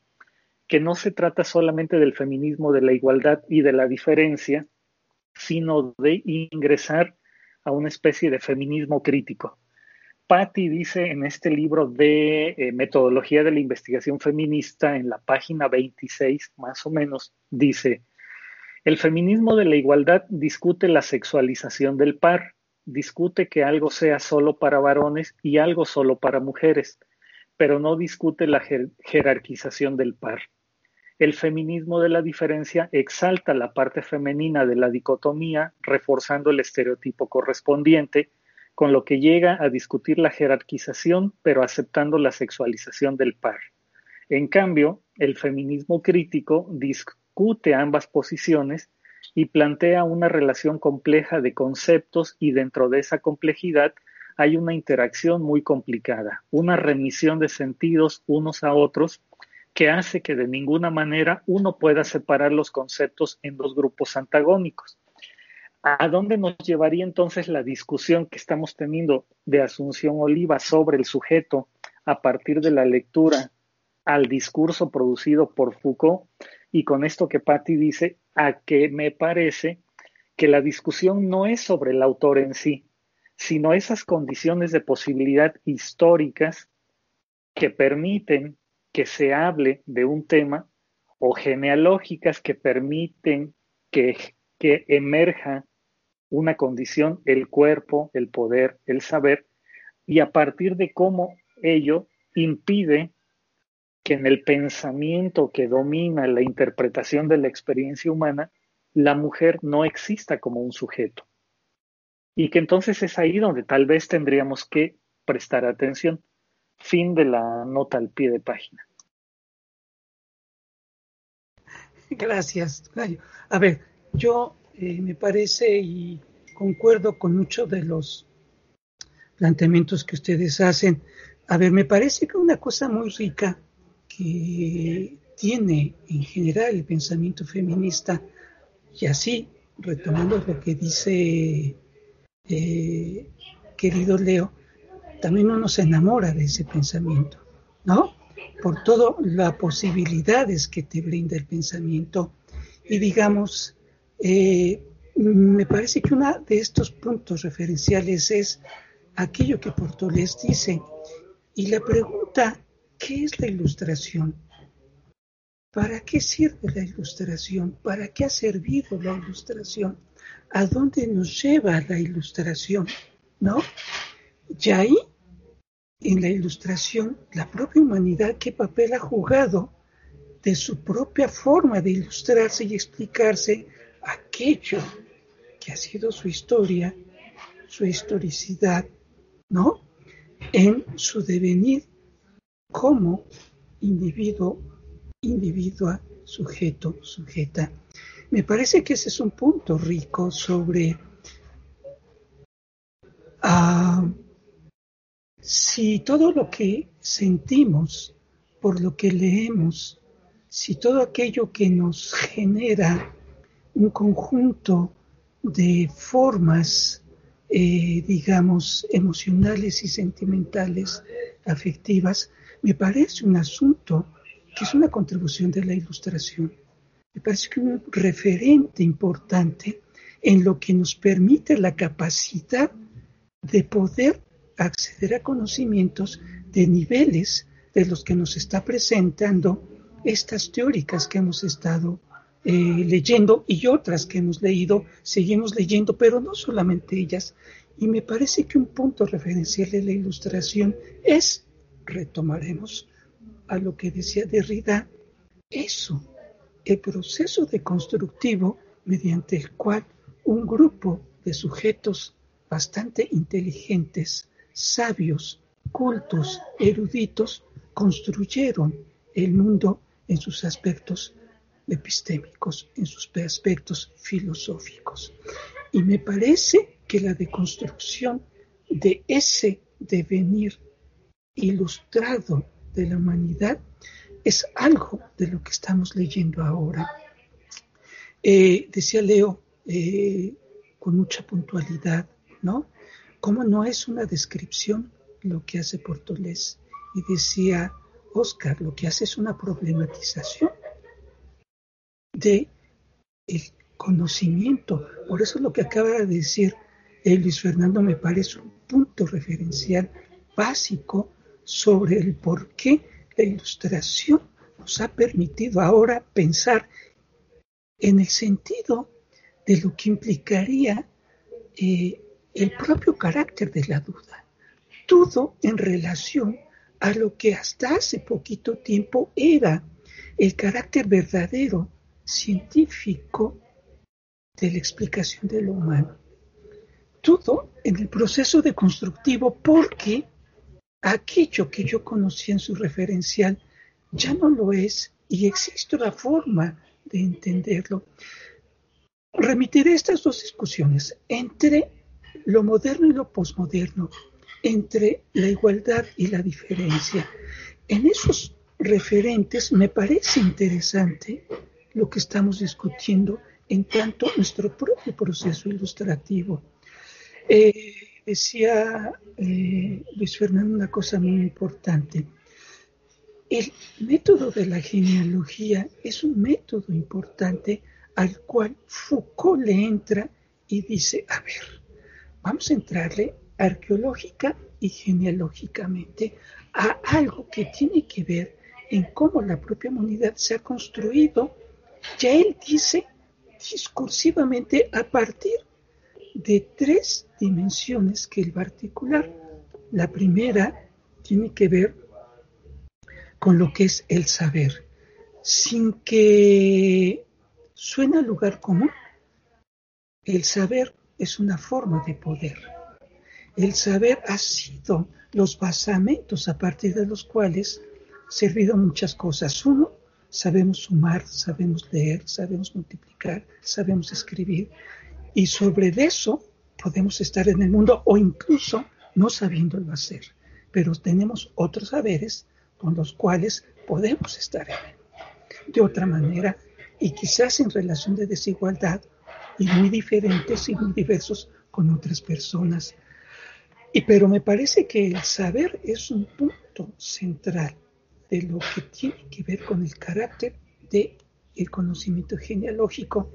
S1: que no se trata solamente del feminismo de la igualdad y de la diferencia, sino de ingresar a una especie de feminismo crítico. Patty dice en este libro de eh, metodología de la investigación feminista, en la página 26 más o menos, dice, el feminismo de la igualdad discute la sexualización del par, discute que algo sea solo para varones y algo solo para mujeres, pero no discute la jerarquización del par. El feminismo de la diferencia exalta la parte femenina de la dicotomía, reforzando el estereotipo correspondiente, con lo que llega a discutir la jerarquización, pero aceptando la sexualización del par. En cambio, el feminismo crítico discute ambas posiciones y plantea una relación compleja de conceptos y dentro de esa complejidad hay una interacción muy complicada, una remisión de sentidos unos a otros que hace que de ninguna manera uno pueda separar los conceptos en dos grupos antagónicos. ¿A dónde nos llevaría entonces la discusión que estamos teniendo de Asunción Oliva sobre el sujeto a partir de la lectura al discurso producido por Foucault? Y con esto que Patti dice, a que me parece que la discusión no es sobre el autor en sí, sino esas condiciones de posibilidad históricas que permiten que se hable de un tema o genealógicas que permiten que, que emerja una condición, el cuerpo, el poder, el saber, y a partir de cómo ello impide que en el pensamiento que domina la interpretación de la experiencia humana, la mujer no exista como un sujeto. Y que entonces es ahí donde tal vez tendríamos que prestar atención. Fin de la nota al pie de página.
S2: Gracias, A ver, yo eh, me parece y concuerdo con muchos de los planteamientos que ustedes hacen. A ver, me parece que una cosa muy rica que tiene en general el pensamiento feminista, y así, retomando lo que dice eh, querido Leo, también uno se enamora de ese pensamiento, ¿no? Por todas las posibilidades que te brinda el pensamiento. Y digamos, eh, me parece que uno de estos puntos referenciales es aquello que Portolés dice. Y la pregunta, ¿qué es la ilustración? ¿Para qué sirve la ilustración? ¿Para qué ha servido la ilustración? ¿A dónde nos lleva la ilustración? ¿No? Y ahí, en la ilustración, la propia humanidad, ¿qué papel ha jugado de su propia forma de ilustrarse y explicarse aquello que ha sido su historia, su historicidad, ¿no? En su devenir como individuo, individua, sujeto, sujeta. Me parece que ese es un punto rico sobre ah, si todo lo que sentimos por lo que leemos, si todo aquello que nos genera un conjunto de formas, eh, digamos, emocionales y sentimentales, afectivas, me parece un asunto que es una contribución de la ilustración. Me parece que un referente importante en lo que nos permite la capacidad de poder acceder a conocimientos de niveles de los que nos está presentando estas teóricas que hemos estado eh, leyendo y otras que hemos leído, seguimos leyendo, pero no solamente ellas. Y me parece que un punto referencial de la ilustración es, retomaremos a lo que decía Derrida, eso, el proceso de constructivo mediante el cual un grupo de sujetos bastante inteligentes, sabios, cultos, eruditos, construyeron el mundo en sus aspectos epistémicos, en sus aspectos filosóficos. Y me parece que la deconstrucción de ese devenir ilustrado de la humanidad es algo de lo que estamos leyendo ahora. Eh, decía Leo eh, con mucha puntualidad, ¿no? ¿Cómo no es una descripción lo que hace Portolés? y decía, Oscar, lo que hace es una problematización de el conocimiento. Por eso lo que acaba de decir eh, Luis Fernando me parece un punto referencial básico sobre el por qué la ilustración nos ha permitido ahora pensar en el sentido de lo que implicaría eh, el propio carácter de la duda. Todo en relación a lo que hasta hace poquito tiempo era el carácter verdadero, científico, de la explicación de lo humano. Todo en el proceso de constructivo porque aquello que yo conocía en su referencial ya no lo es y existe una forma de entenderlo. Remitiré estas dos discusiones entre lo moderno y lo posmoderno, entre la igualdad y la diferencia. En esos referentes me parece interesante lo que estamos discutiendo en tanto nuestro propio proceso ilustrativo. Eh, decía eh, Luis Fernando una cosa muy importante. El método de la genealogía es un método importante al cual Foucault le entra y dice, a ver, vamos a entrarle arqueológica y genealógicamente a algo que tiene que ver en cómo la propia humanidad se ha construido, ya él dice discursivamente a partir de tres dimensiones que él va a articular. La primera tiene que ver con lo que es el saber, sin que suene a lugar común. El saber es una forma de poder. El saber ha sido los basamentos a partir de los cuales servido muchas cosas. Uno, sabemos sumar, sabemos leer, sabemos multiplicar, sabemos escribir. Y sobre eso podemos estar en el mundo o incluso no sabiéndolo hacer. Pero tenemos otros saberes con los cuales podemos estar en mundo. De otra manera, y quizás en relación de desigualdad y muy diferentes y muy diversos con otras personas. Y pero me parece que el saber es un punto central de lo que tiene que ver con el carácter del el conocimiento genealógico.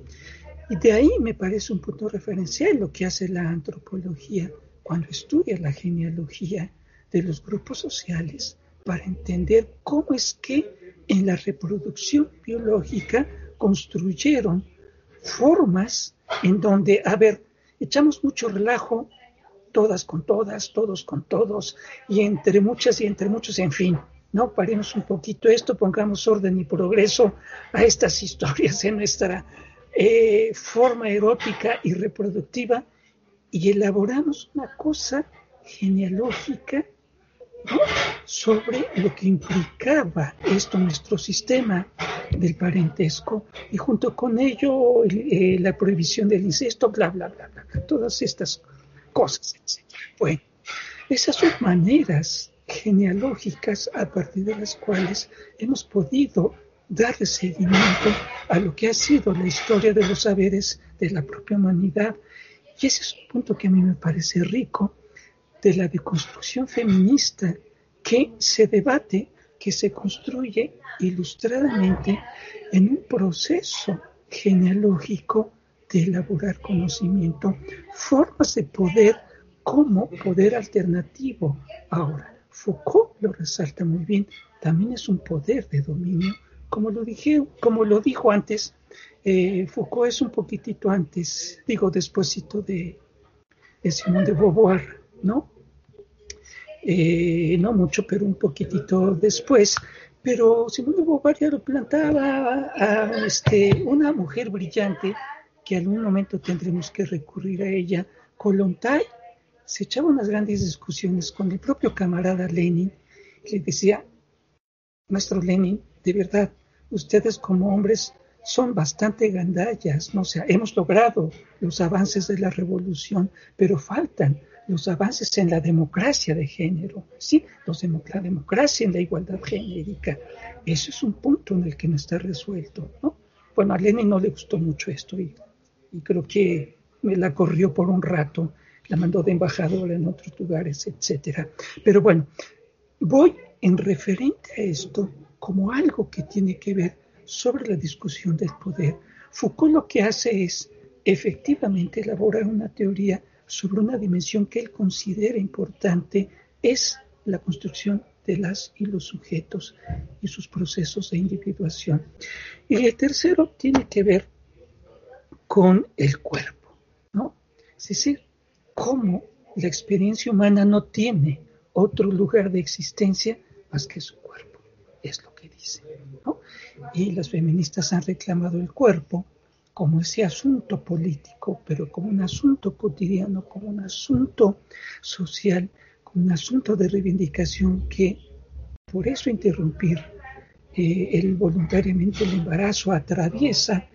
S2: Y de ahí me parece un punto referencial lo que hace la antropología cuando estudia la genealogía de los grupos sociales para entender cómo es que en la reproducción biológica construyeron formas en donde, a ver, echamos mucho relajo, todas con todas, todos con todos, y entre muchas y entre muchos, en fin, ¿no? Paremos un poquito esto, pongamos orden y progreso a estas historias en nuestra eh, forma erótica y reproductiva y elaboramos una cosa genealógica sobre lo que implicaba esto nuestro sistema del parentesco y junto con ello eh, la prohibición del incesto, bla, bla, bla, bla, todas estas cosas, etc. Bueno, esas son maneras genealógicas a partir de las cuales hemos podido darle seguimiento a lo que ha sido la historia de los saberes de la propia humanidad. Y ese es un punto que a mí me parece rico de la deconstrucción feminista que se debate, que se construye ilustradamente en un proceso genealógico de elaborar conocimiento, formas de poder como poder alternativo. Ahora, Foucault lo resalta muy bien, también es un poder de dominio, como lo dije, como lo dijo antes, eh, Foucault es un poquitito antes, digo despuésito de, de Simón de Beauvoir, ¿no? Eh, no mucho, pero un poquitito después. Pero Simón de Beauvoir plantaba a, este, una mujer brillante que algún momento tendremos que recurrir a ella, Kolontai, se echaba unas grandes discusiones con el propio camarada Lenin, le decía, maestro Lenin, de verdad, ustedes como hombres son bastante gandallas, ¿no? sea, hemos logrado los avances de la revolución, pero faltan los avances en la democracia de género, sí, los la democracia en la igualdad genérica. Eso es un punto en el que no está resuelto, ¿no? Bueno, a Lenin no le gustó mucho esto y, y creo que me la corrió por un rato, la mandó de embajadora en otros lugares, etcétera. Pero bueno, voy en referente a esto como algo que tiene que ver sobre la discusión del poder. Foucault lo que hace es efectivamente elaborar una teoría sobre una dimensión que él considera importante, es la construcción de las y los sujetos y sus procesos de individuación. Y el tercero tiene que ver con el cuerpo, ¿no? Es decir, cómo la experiencia humana no tiene otro lugar de existencia más que su cuerpo, es lo que dice, ¿no? Y las feministas han reclamado el cuerpo como ese asunto político, pero como un asunto cotidiano, como un asunto social, como un asunto de reivindicación que por eso interrumpir eh, el voluntariamente el embarazo atraviesa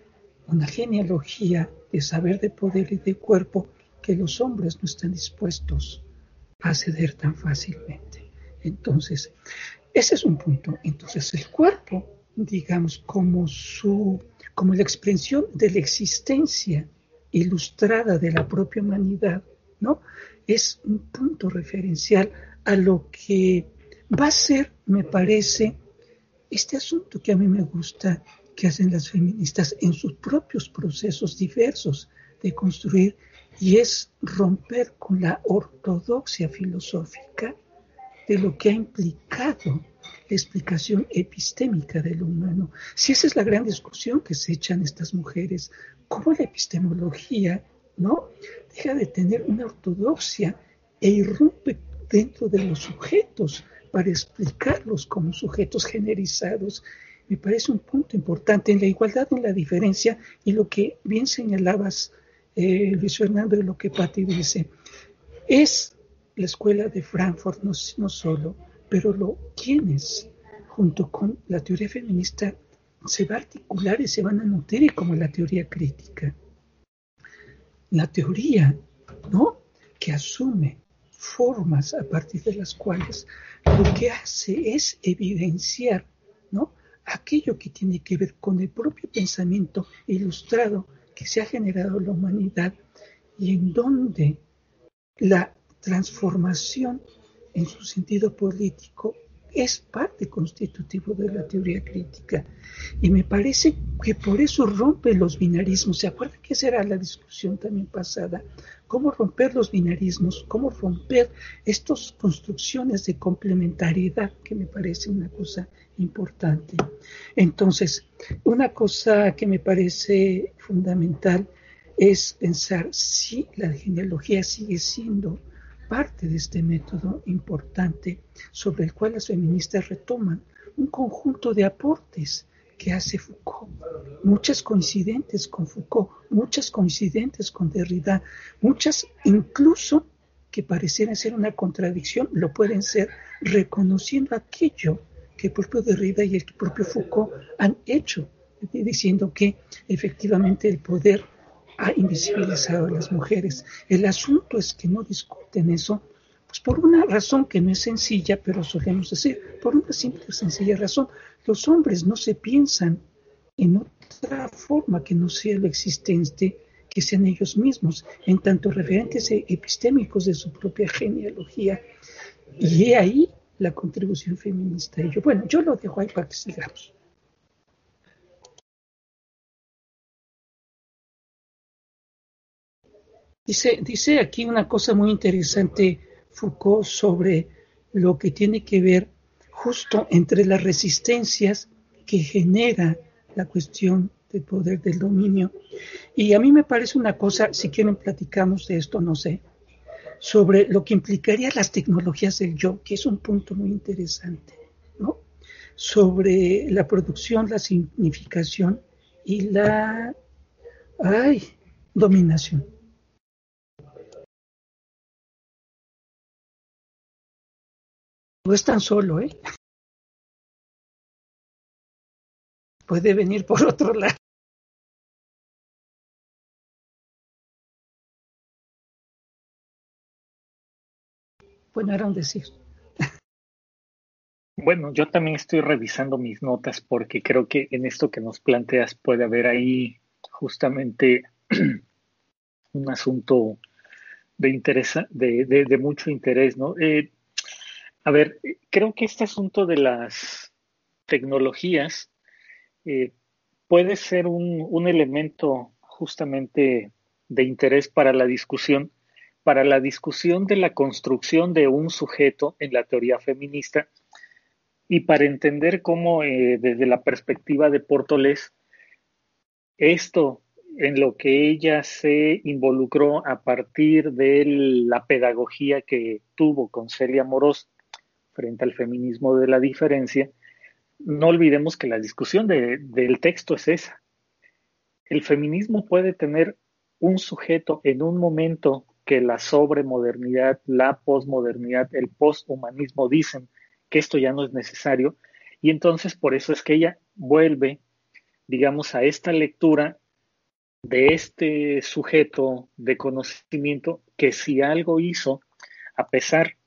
S2: una genealogía de saber de poder y de cuerpo que los hombres no están dispuestos a ceder tan fácilmente. Entonces, ese es un punto. Entonces, el cuerpo, digamos, como su, como la expresión de la existencia ilustrada de la propia humanidad, ¿no? Es un punto referencial a lo que va a ser, me parece, este asunto que a mí me gusta que hacen las feministas en sus propios procesos diversos de construir y es romper con la ortodoxia filosófica de lo que ha implicado la explicación epistémica del humano. Si esa es la gran discusión que se echan estas mujeres, cómo la epistemología no deja de tener una ortodoxia e irrumpe dentro de los sujetos para explicarlos como sujetos generizados me parece un punto importante en la igualdad, en la diferencia y lo que bien señalabas, eh, Luis Fernando, de lo que Patti dice. Es la escuela de Frankfurt, no, no solo, pero lo quienes, junto con la teoría feminista, se va a articular y se van a nutrir como la teoría crítica. La teoría, ¿no? Que asume formas a partir de las cuales lo que hace es evidenciar, ¿no? aquello que tiene que ver con el propio pensamiento ilustrado que se ha generado la humanidad y en donde la transformación en su sentido político es parte constitutivo de la teoría crítica. Y me parece que por eso rompe los binarismos. ¿Se acuerdan que esa era la discusión también pasada? ¿Cómo romper los binarismos? ¿Cómo romper estas construcciones de complementariedad? Que me parece una cosa importante. Entonces, una cosa que me parece fundamental es pensar si la genealogía sigue siendo parte de este método importante sobre el cual las feministas retoman un conjunto de aportes que hace Foucault, muchas coincidentes con Foucault, muchas coincidentes con Derrida, muchas incluso que parecieran ser una contradicción, lo pueden ser reconociendo aquello que el propio Derrida y el propio Foucault han hecho, diciendo que efectivamente el poder ha invisibilizado a las mujeres. El asunto es que no discuten eso, pues por una razón que no es sencilla, pero solemos decir, por una simple y sencilla razón. Los hombres no se piensan en otra forma que no sea lo existente, que sean ellos mismos, en tanto referentes epistémicos de su propia genealogía. Y he ahí la contribución feminista. Y yo, bueno, yo lo dejo ahí para que sigamos. Dice, dice aquí una cosa muy interesante Foucault sobre lo que tiene que ver justo entre las resistencias que genera la cuestión del poder del dominio. Y a mí me parece una cosa, si quieren platicamos de esto, no sé, sobre lo que implicaría las tecnologías del yo, que es un punto muy interesante, ¿no? Sobre la producción, la significación y la ay, dominación. No es tan solo, ¿eh? Puede venir por otro lado. Bueno, era un decir.
S1: Bueno, yo también estoy revisando mis notas porque creo que en esto que nos planteas puede haber ahí justamente un asunto de, interés, de, de, mucho interés, ¿no? Eh, A ver, creo que este asunto de las tecnologías eh, puede ser un, un, elemento justamente de interés para la discusión, para la discusión de la construcción de un sujeto en la teoría feminista y para entender cómo eh, desde la perspectiva de Portolés, esto en lo que ella se involucró a partir de la pedagogía que tuvo con Celia Moros frente al feminismo de la diferencia, no olvidemos que la discusión del texto es esa. El feminismo puede tener un sujeto en un momento que la sobremodernidad, la posmodernidad, el posthumanismo dicen que esto ya no es necesario, y entonces por eso es que ella vuelve, digamos, a esta lectura de este sujeto de conocimiento que si algo hizo, a pesar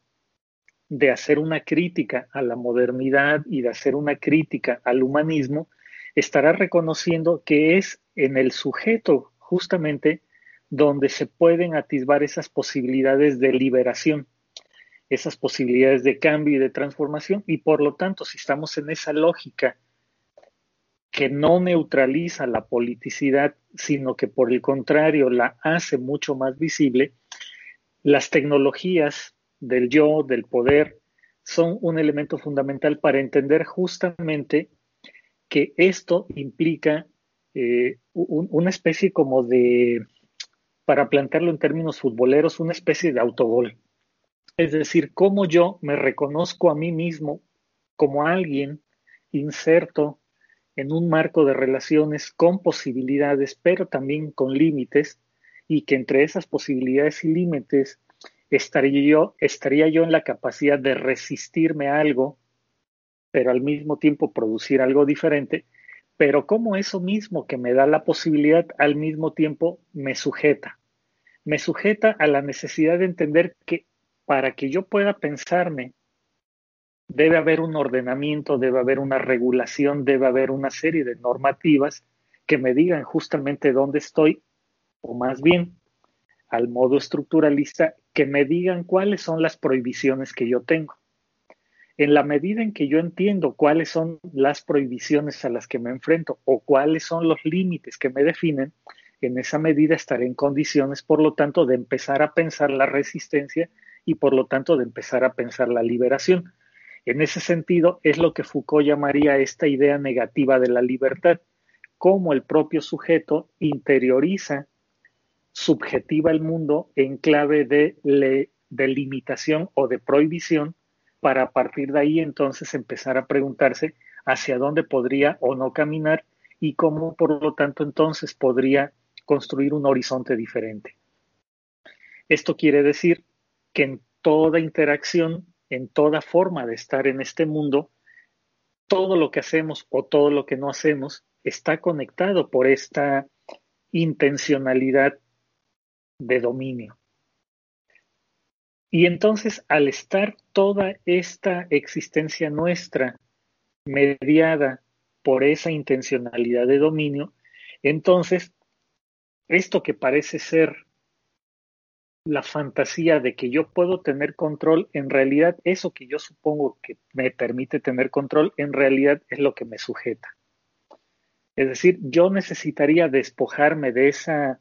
S1: de hacer una crítica a la modernidad y de hacer una crítica al humanismo, estará reconociendo que es en el sujeto justamente donde se pueden atisbar esas posibilidades de liberación, esas posibilidades de cambio y de transformación, y por lo tanto, si estamos en esa lógica que no neutraliza la politicidad, sino que por el contrario la hace mucho más visible, las tecnologías del yo, del poder, son un elemento fundamental para entender justamente que esto implica eh, una especie como de, para plantearlo en términos futboleros, una especie de autogol. Es decir, cómo yo me reconozco a mí mismo como alguien inserto en un marco de relaciones con posibilidades, pero también con límites, y que entre esas posibilidades y límites estaría yo, estaría yo en la capacidad de resistirme a algo, pero al mismo tiempo producir algo diferente, pero como eso mismo que me da la posibilidad al mismo tiempo me sujeta. Me sujeta a la necesidad de entender que para que yo pueda pensarme, debe haber un ordenamiento, debe haber una regulación, debe haber una serie de normativas que me digan justamente dónde estoy, o más bien, al modo estructuralista, que me digan cuáles son las prohibiciones que yo tengo en la medida en que yo entiendo cuáles son las prohibiciones a las que me enfrento o cuáles son los límites que me definen, en esa medida estaré en condiciones, por lo tanto, de empezar a pensar la resistencia y, por lo tanto, de empezar a pensar la liberación. En ese sentido, es lo que Foucault llamaría esta idea negativa de la libertad, cómo el propio sujeto interioriza, subjetiva el mundo en clave de, de limitación o de prohibición, para a partir de ahí entonces empezar a preguntarse hacia dónde podría o no caminar y cómo por lo tanto entonces podría construir un horizonte diferente. Esto quiere decir que en toda interacción, en toda forma de estar en este mundo, todo lo que hacemos o todo lo que no hacemos está conectado por esta intencionalidad de dominio. Y entonces, al estar toda esta existencia nuestra mediada por esa intencionalidad de dominio, entonces, esto que parece ser la fantasía de que yo puedo tener control, en realidad eso que yo supongo que me permite tener control, en realidad es lo que me sujeta. Es decir, yo necesitaría despojarme de esa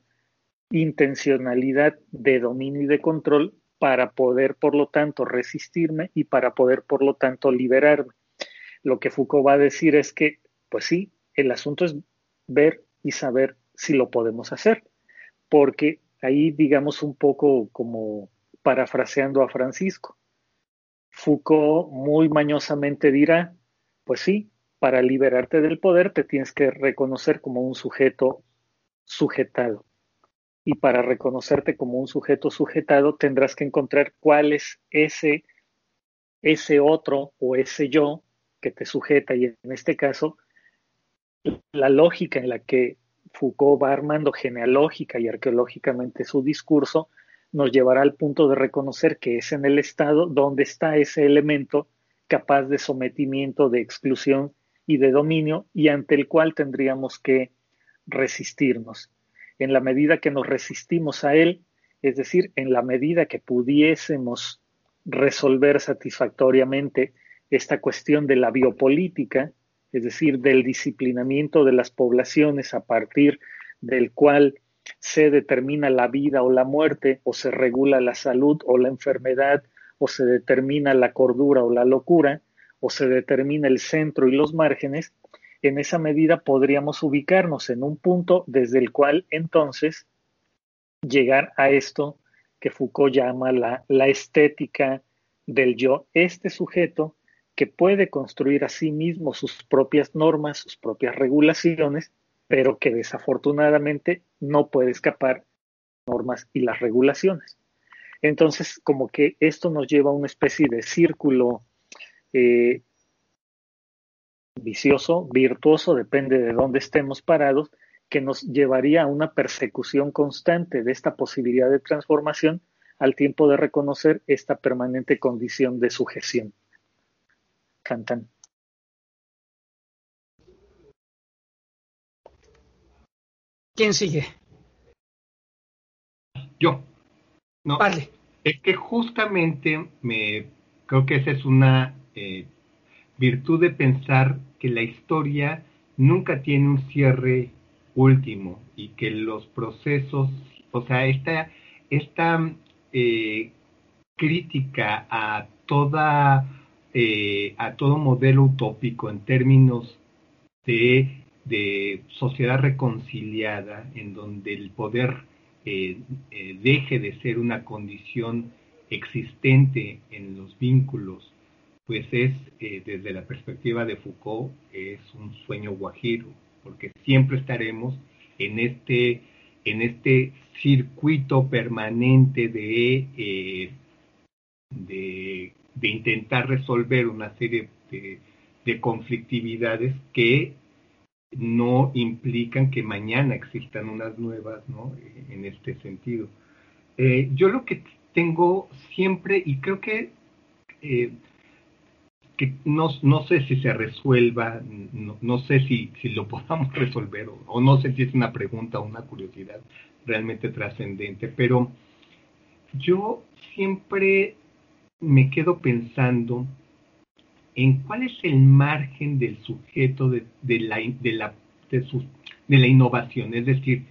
S1: intencionalidad de dominio y de control para poder, por lo tanto, resistirme y para poder, por lo tanto, liberarme. Lo que Foucault va a decir es que, pues sí, el asunto es ver y saber si lo podemos hacer, porque ahí, digamos, un poco como parafraseando a Francisco, Foucault muy mañosamente dirá, pues sí, para liberarte del poder te tienes que reconocer como un sujeto sujetado y para reconocerte como un sujeto sujetado tendrás que encontrar cuál es ese, ese otro o ese yo que te sujeta. Y en este caso la lógica en la que Foucault va armando genealógica y arqueológicamente su discurso nos llevará al punto de reconocer que es en el Estado donde está ese elemento capaz de sometimiento, de exclusión y de dominio y ante el cual tendríamos que resistirnos en la medida que nos resistimos a él, es decir, en la medida que pudiésemos resolver satisfactoriamente esta cuestión de la biopolítica, es decir, del disciplinamiento de las poblaciones a partir del cual se determina la vida o la muerte, o se regula la salud o la enfermedad, o se determina la cordura o la locura, o se determina el centro y los márgenes, en esa medida podríamos ubicarnos en un punto desde el cual entonces llegar a esto que Foucault llama la, la estética del yo, este sujeto que puede construir a sí mismo sus propias normas, sus propias regulaciones, pero que desafortunadamente no puede escapar normas y las regulaciones. Entonces, como que esto nos lleva a una especie de círculo eh, vicioso, virtuoso, depende de dónde estemos parados, que nos llevaría a una persecución constante de esta posibilidad de transformación al tiempo de reconocer esta permanente condición de sujeción. Cantan.
S2: ¿Quién sigue?
S3: Yo. No,
S2: vale.
S3: Es que justamente me creo que esa es una eh, virtud de pensar que la historia nunca tiene un cierre último y que los procesos, o sea, esta, esta eh, crítica a toda eh, a todo modelo utópico en términos de de sociedad reconciliada en donde el poder eh, eh, deje de ser una condición existente en los vínculos, pues es, eh, desde la perspectiva de Foucault, es un sueño guajiro, porque siempre estaremos en este, en este circuito permanente de, de, intentar resolver una serie de, de conflictividades que no implican que mañana existan unas nuevas, ¿no? En este sentido. Eh, yo lo que tengo siempre, y creo que, eh, que no, no, sé si se resuelva, no, no sé si, si, lo podamos resolver, o, o, no sé si es una pregunta o una curiosidad realmente trascendente, pero yo siempre me quedo pensando en cuál es el margen del sujeto de, la, de, la, de, de la innovación. Es decir,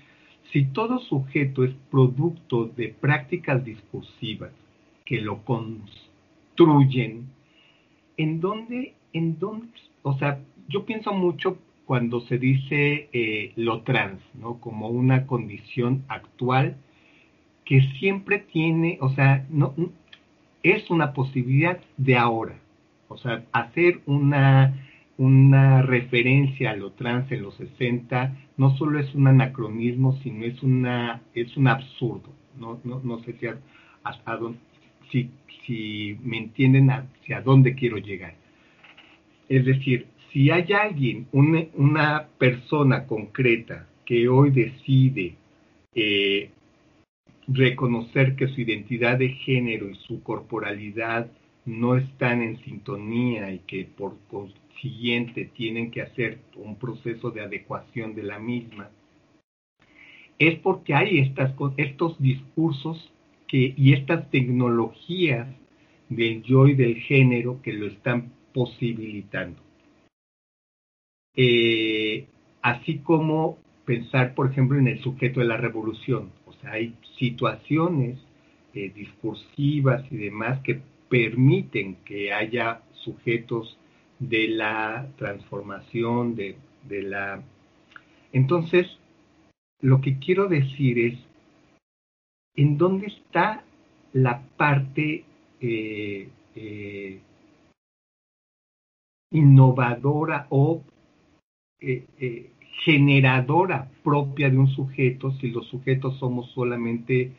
S3: si todo sujeto es producto de prácticas discursivas que lo construyen, ¿en dónde, en dónde, o sea, yo pienso mucho cuando se dice eh, lo trans, ¿no? Como una condición actual que siempre tiene, o sea, no, es una posibilidad de ahora. O sea, hacer una, una referencia a lo trans en los 60 no solo es un anacronismo, sino es, una, es un absurdo. No, no, no sé si, hasta dónde, si, me entienden hacia dónde quiero llegar. Es decir, si hay alguien, una, una persona concreta que hoy decide eh, reconocer que su identidad de género y su corporalidad no están en sintonía y que por consiguiente tienen que hacer un proceso de adecuación de la misma, es porque hay estas, estos discursos que, y estas tecnologías del yo y del género que lo están posibilitando. Eh, así como pensar, por ejemplo, en el sujeto de la revolución. O sea, hay situaciones eh, discursivas y demás que permiten que haya sujetos de la transformación, de, la... Entonces, lo que quiero decir es, ¿en dónde está la parte eh, eh, innovadora o eh, generadora propia de un sujeto si los sujetos somos solamente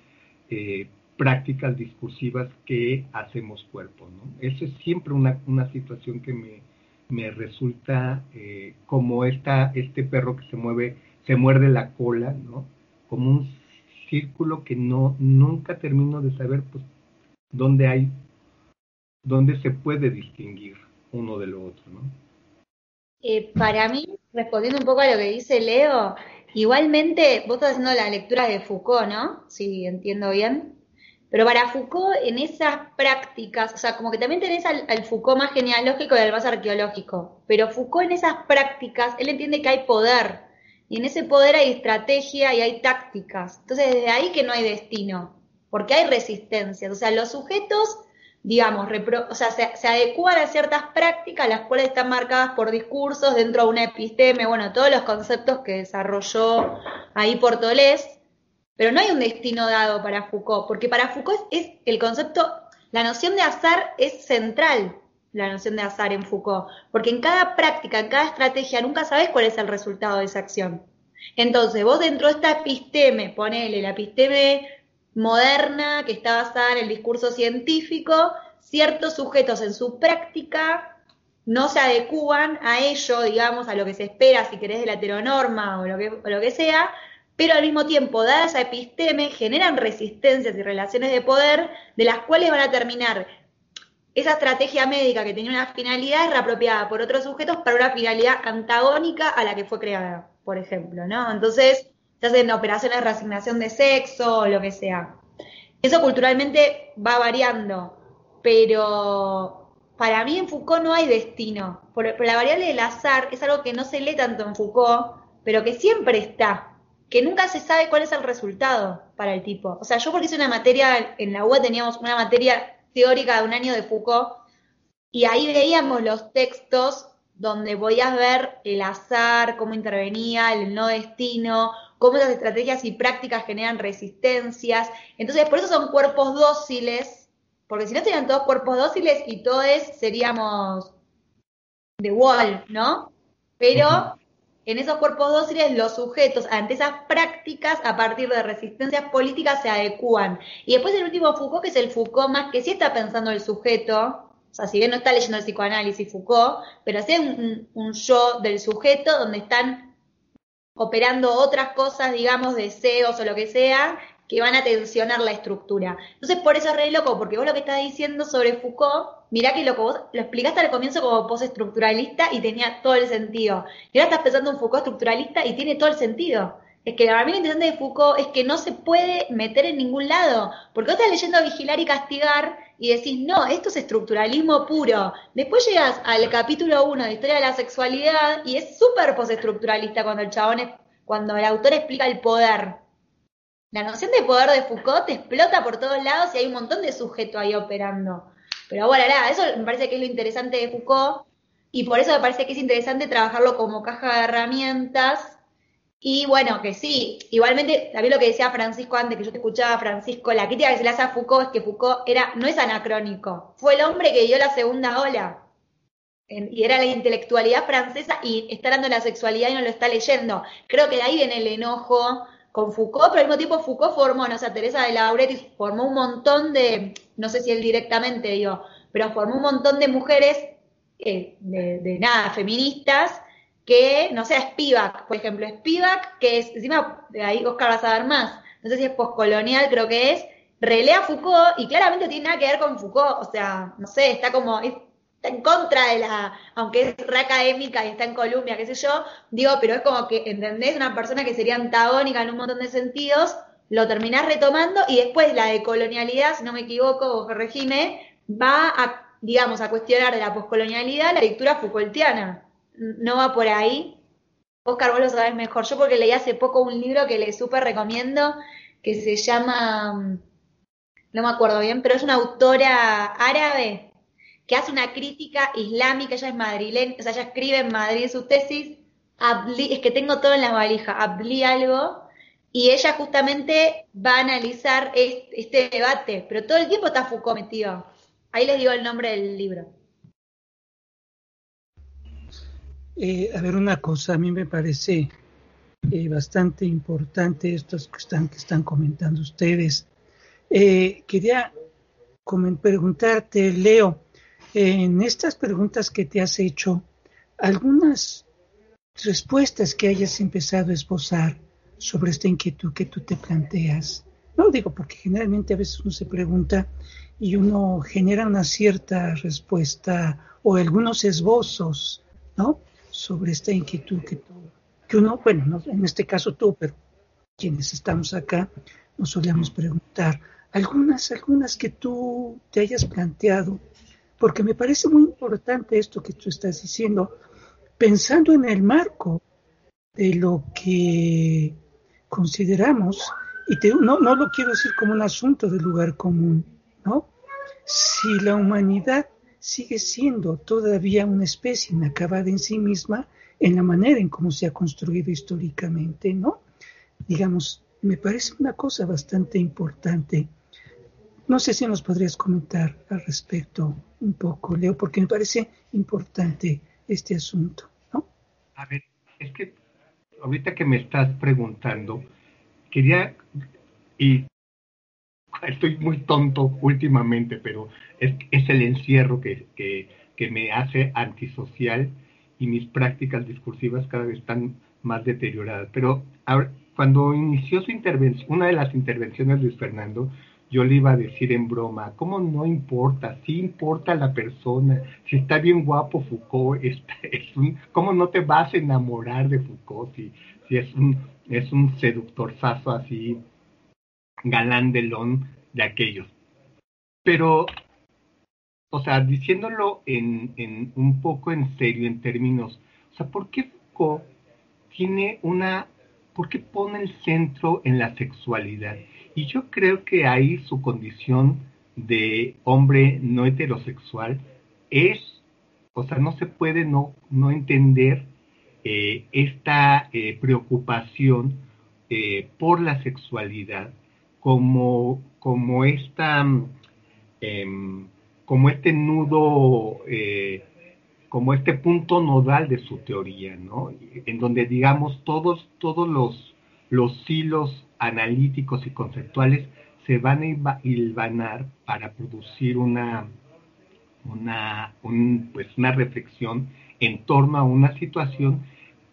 S3: prácticas discursivas que hacemos cuerpo. ¿no? Eso es siempre una, situación que me, me resulta como este perro que se mueve, se muerde la cola, ¿no? como un círculo que no nunca termino de saber pues dónde hay dónde se puede distinguir uno de lo otro ¿no?
S5: Eh, para mí respondiendo un poco a lo que dice Leo igualmente vos estás haciendo la lectura de Foucault no si entiendo bien. Pero para Foucault, en esas prácticas, o sea, como que también tenés al, Foucault más genealógico y al más arqueológico, pero Foucault en esas prácticas, él entiende que hay poder, y en ese poder hay estrategia y hay tácticas. Entonces, desde ahí que no hay destino, porque hay resistencias. O sea, los sujetos, digamos, se adecuan a ciertas prácticas, las cuales están marcadas por discursos dentro de una episteme, bueno, todos los conceptos que desarrolló ahí Portolés, pero no hay un destino dado para Foucault, porque para Foucault es, el concepto, la noción de azar es central, la noción de azar en Foucault, porque en cada práctica, en cada estrategia, nunca sabes cuál es el resultado de esa acción. Entonces, vos dentro de esta episteme, ponele la episteme moderna que está basada en el discurso científico, ciertos sujetos en su práctica no se adecúan a ello, digamos, a lo que se espera, si querés, de la heteronorma o lo que, o lo que sea, pero al mismo tiempo, dada esa episteme, generan resistencias y relaciones de poder de las cuales van a terminar esa estrategia médica que tenía una finalidad es reapropiada por otros sujetos para una finalidad antagónica a la que fue creada, por ejemplo, ¿no? Entonces, se hacen operaciones de reasignación de sexo o lo que sea. Eso culturalmente va variando, pero para mí en Foucault no hay destino. Por, la variable del azar es algo que no se lee tanto en Foucault, pero que siempre está que nunca se sabe cuál es el resultado para el tipo. O sea, yo porque hice una materia, en la UA teníamos una materia teórica de un año de Foucault, y ahí veíamos los textos donde podías ver el azar, cómo intervenía, el no destino, cómo las estrategias y prácticas generan resistencias. Entonces, por eso son cuerpos dóciles, porque si no serían todos cuerpos dóciles y todos seríamos de wall, ¿no? Pero en esos cuerpos dóciles los sujetos ante esas prácticas a partir de resistencias políticas se adecúan. Y después el último Foucault, que es el Foucault más que sí está pensando el sujeto, o sea, si bien no está leyendo el psicoanálisis Foucault, pero sí un, un yo del sujeto donde están operando otras cosas, digamos, deseos o lo que sea, que van a tensionar la estructura. Entonces, por eso es re loco, porque vos lo que estás diciendo sobre Foucault, mirá que lo que vos lo explicaste al comienzo como postestructuralista y tenía todo el sentido. Y ahora estás pensando en Foucault estructuralista y tiene todo el sentido. Es que la mí lo interesante de Foucault es que no se puede meter en ningún lado, porque vos estás leyendo Vigilar y Castigar y decís, no, esto es estructuralismo puro. Después llegas al capítulo 1 de Historia de la Sexualidad y es súper postestructuralista cuando el chabón es, cuando el autor explica el poder la noción de poder de Foucault te explota por todos lados y hay un montón de sujetos ahí operando. Pero bueno, nada, eso me parece que es lo interesante de Foucault y por eso me parece que es interesante trabajarlo como caja de herramientas. Y bueno, que sí, igualmente, también lo que decía Francisco antes, que yo te escuchaba, Francisco, la crítica que se le hace a Foucault es que Foucault era, no es anacrónico, fue el hombre que dio la segunda ola. y era la intelectualidad francesa y está dando la sexualidad y no lo está leyendo. Creo que de ahí viene el enojo con Foucault, pero al mismo tiempo Foucault formó, no sé, Teresa de Lauretis formó un montón de, no sé si él directamente, digo, pero formó un montón de mujeres, eh, de, nada, feministas, que, no sé, Spivak, por ejemplo, Spivak, que es, encima, de ahí Oscar va a saber más, no sé si es postcolonial, creo que es, relea Foucault y claramente tiene nada que ver con Foucault, o sea, no sé, está como, en contra de la, aunque es re académica y está en Columbia, qué sé yo, digo, pero es como que, ¿entendés? Una persona que sería antagónica en un montón de sentidos, lo terminás retomando y después la de colonialidad, si no me equivoco, o regime, va a, digamos, a cuestionar de la poscolonialidad la lectura Foucaultiana. No va por ahí. Oscar, vos lo sabés mejor. Yo porque leí hace poco un libro que le súper recomiendo, que se llama, no me acuerdo bien, pero es una autora árabe que hace una crítica islámica, ella es madrileña, o sea, ella escribe en Madrid su tesis, es que tengo todo en la valija, hablé algo, y ella justamente va a analizar este, debate, pero todo el tiempo está Foucault metido. Ahí les digo el nombre del libro.
S2: Eh, a ver, una cosa, a mí me parece eh, bastante importante esto que están, que están comentando ustedes. Eh, quería preguntarte, Leo, en estas preguntas que te has hecho, algunas respuestas que hayas empezado a esbozar sobre esta inquietud que tú te planteas. No digo porque generalmente a veces uno se pregunta y uno genera una cierta respuesta o algunos esbozos, ¿no? Sobre esta inquietud que tú, que uno, bueno, en este caso tú, pero quienes estamos acá, nos solemos preguntar algunas, algunas que tú te hayas planteado, porque me parece muy importante esto que tú estás diciendo, pensando en el marco de lo que consideramos, y te, no, no lo quiero decir como un asunto de lugar común, ¿no? Si la humanidad sigue siendo todavía una especie inacabada en sí misma en la manera en cómo se ha construido históricamente, ¿no? Digamos, me parece una cosa bastante importante. No sé si nos podrías comentar al respecto un poco, Leo, porque me parece importante este asunto, ¿no?
S3: A ver, es que ahorita que me estás preguntando, quería, y estoy muy tonto últimamente, pero es, es el encierro que, que, me hace antisocial y mis prácticas discursivas cada vez están más deterioradas. Pero cuando inició su intervención, una de las intervenciones de Luis Fernando, yo le iba a decir en broma, ¿cómo no importa? Sí importa la persona. Si está bien guapo Foucault, es un, ¿cómo no te vas a enamorar de Foucault si, si es un es un seductor sazo así galán delón de aquellos? Pero, o sea, diciéndolo en, en un poco en serio, en términos, o sea, ¿por qué Foucault tiene una, por qué pone el centro en la sexualidad? Y yo creo que ahí su condición de hombre no heterosexual es, o sea, no se puede no, no entender eh, esta eh, preocupación eh, por la sexualidad como, como esta, em, como este nudo, como este punto nodal de su teoría, ¿no? En donde, digamos, todos, todos los, los hilos analíticos y conceptuales se van a hilvanar para producir una, una, pues una reflexión en torno a una situación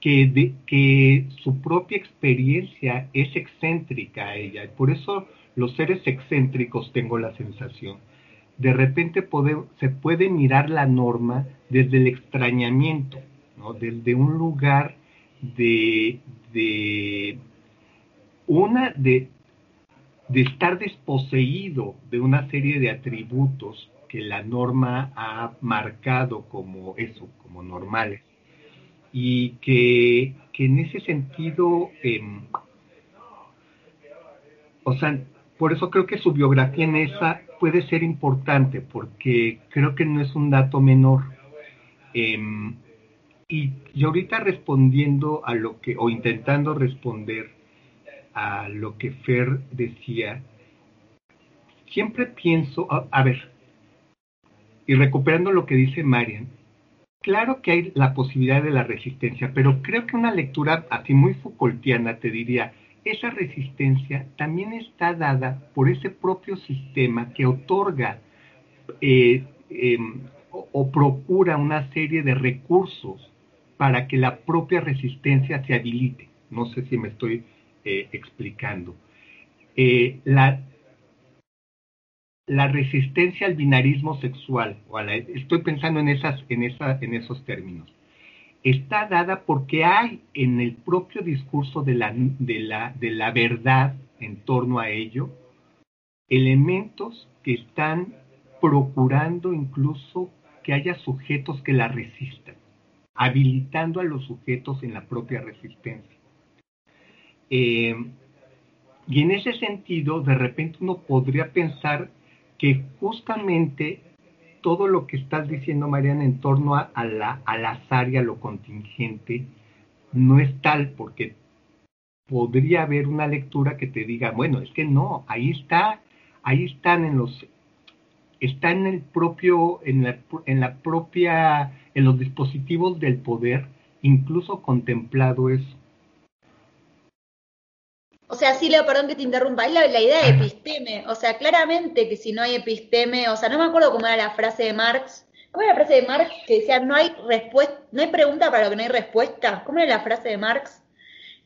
S3: que, de, que su propia experiencia es excéntrica a ella. Por eso los seres excéntricos tengo la sensación. De repente se puede mirar la norma desde el extrañamiento, ¿no? desde un lugar de, de una de, de estar desposeído de una serie de atributos que la norma ha marcado como eso, como normales, y que, que en ese sentido, em, o sea, por eso creo que su biografía en esa puede ser importante, porque creo que no es un dato menor. Em, y, y ahorita respondiendo a lo que, o intentando responder a lo que Fer decía, siempre pienso, a, ver, y recuperando lo que dice Marian, claro que hay la posibilidad de la resistencia, pero creo que una lectura así muy Foucaultiana te diría, esa resistencia también está dada por ese propio sistema que otorga eh, em, o procura una serie de recursos para que la propia resistencia se habilite. No sé si me estoy eh, explicando. Eh, la, la resistencia al binarismo sexual, o estoy pensando en, esas, en, en esos términos, está dada porque hay en el propio discurso de la, de, la, de la verdad en torno a ello elementos que están procurando incluso que haya sujetos que la resistan, habilitando a los sujetos en la propia resistencia. Eh, y en ese sentido, de repente uno podría pensar que justamente todo lo que estás diciendo, Mariana, en torno a, la, al azar y a lo contingente, no es tal, porque podría haber una lectura que te diga, bueno, es que no, ahí está, ahí están en los, está en el propio, en la, en la propia, en los dispositivos del poder, incluso contemplado eso.
S5: O sea, sí, Leo, perdón que te interrumpa, es la, idea de episteme. O sea, claramente que si no hay episteme, o sea, no me acuerdo cómo era la frase de Marx. ¿Cómo era la frase de Marx que decía no hay respuesta, no hay pregunta para lo que no hay respuesta? ¿Cómo era la frase de Marx?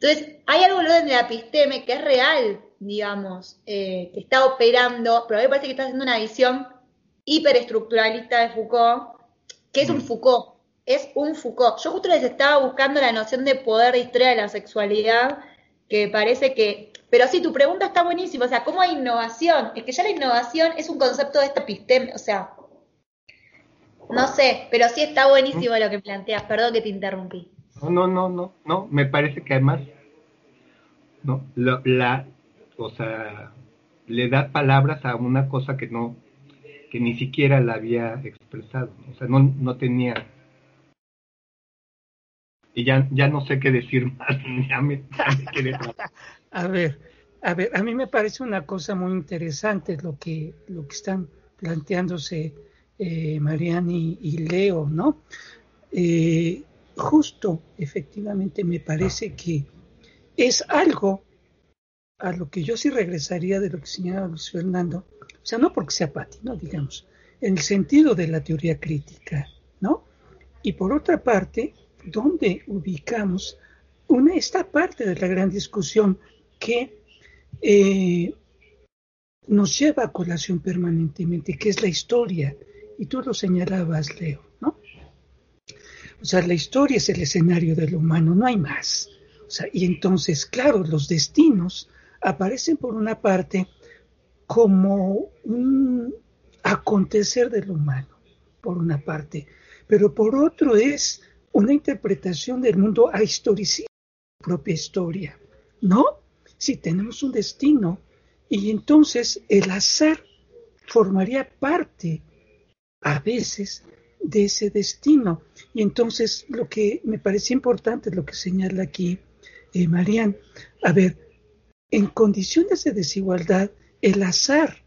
S5: Entonces, hay algo en el orden de la episteme que es real, digamos, eh, que está operando, pero a mí me parece que está haciendo una visión hiperestructuralista de Foucault, que es un mm. Foucault, es un Foucault. Yo justo les estaba buscando la noción de poder de historia de la sexualidad que parece que... Pero sí, tu pregunta está buenísima, o sea, ¿cómo hay innovación? Es que ya la innovación es un concepto de esta episteme, o sea, no sé, pero sí está buenísimo lo que planteas, perdón que te interrumpí.
S3: No, no, no, no, no, me parece que además, no, la, o sea, le da palabras a una cosa que no, que ni siquiera la había expresado, o sea, no, no tenía y ya, ya no sé qué decir más, ya me,
S2: A ver, a ver, a mí me parece una cosa muy interesante lo que, lo que están planteándose eh, Mariani y Leo, ¿no? Eh, justo, efectivamente, me parece que es algo a lo que yo sí regresaría de lo que señalaba Luis Fernando, o sea, no porque sea Pati, ¿no? Digamos, en el sentido de la teoría crítica, ¿no? Y por otra parte, ¿dónde ubicamos una, esta parte de la gran discusión que eh, nos lleva a colación permanentemente, que es la historia? Y tú lo señalabas, Leo, ¿no? O sea, la historia es el escenario del humano, no hay más. O sea, y entonces, claro, los destinos aparecen por una parte como un acontecer del humano, por una parte, pero por otro es una interpretación del mundo a historicidad, propia historia, ¿no? Si tenemos un destino y entonces el azar formaría parte a veces de ese destino. Y entonces lo que me parece importante, lo que señala aquí eh, Marian, a ver, en condiciones de desigualdad, el azar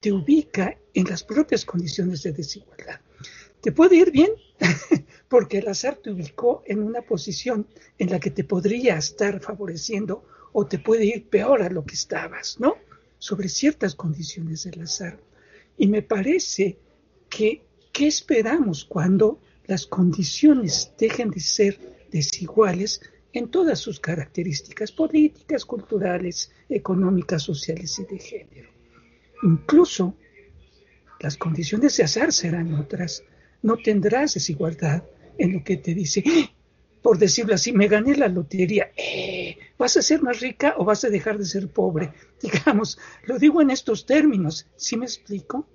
S2: te ubica en las propias condiciones de desigualdad. Te puede ir bien, porque el azar te ubicó en una posición en la que te podría estar favoreciendo o te puede ir peor a lo que estabas, ¿no? Sobre ciertas condiciones del azar. Y me parece que, ¿qué esperamos cuando las condiciones dejen de ser desiguales en todas sus características políticas, culturales, económicas, sociales y de género? Incluso las condiciones de azar serán otras. No tendrás desigualdad en lo que te dice, por decirlo así, me gané la lotería, eh, ¿vas a ser más rica o vas a dejar de ser pobre? Digamos, lo digo en estos términos, ¿sí me explico?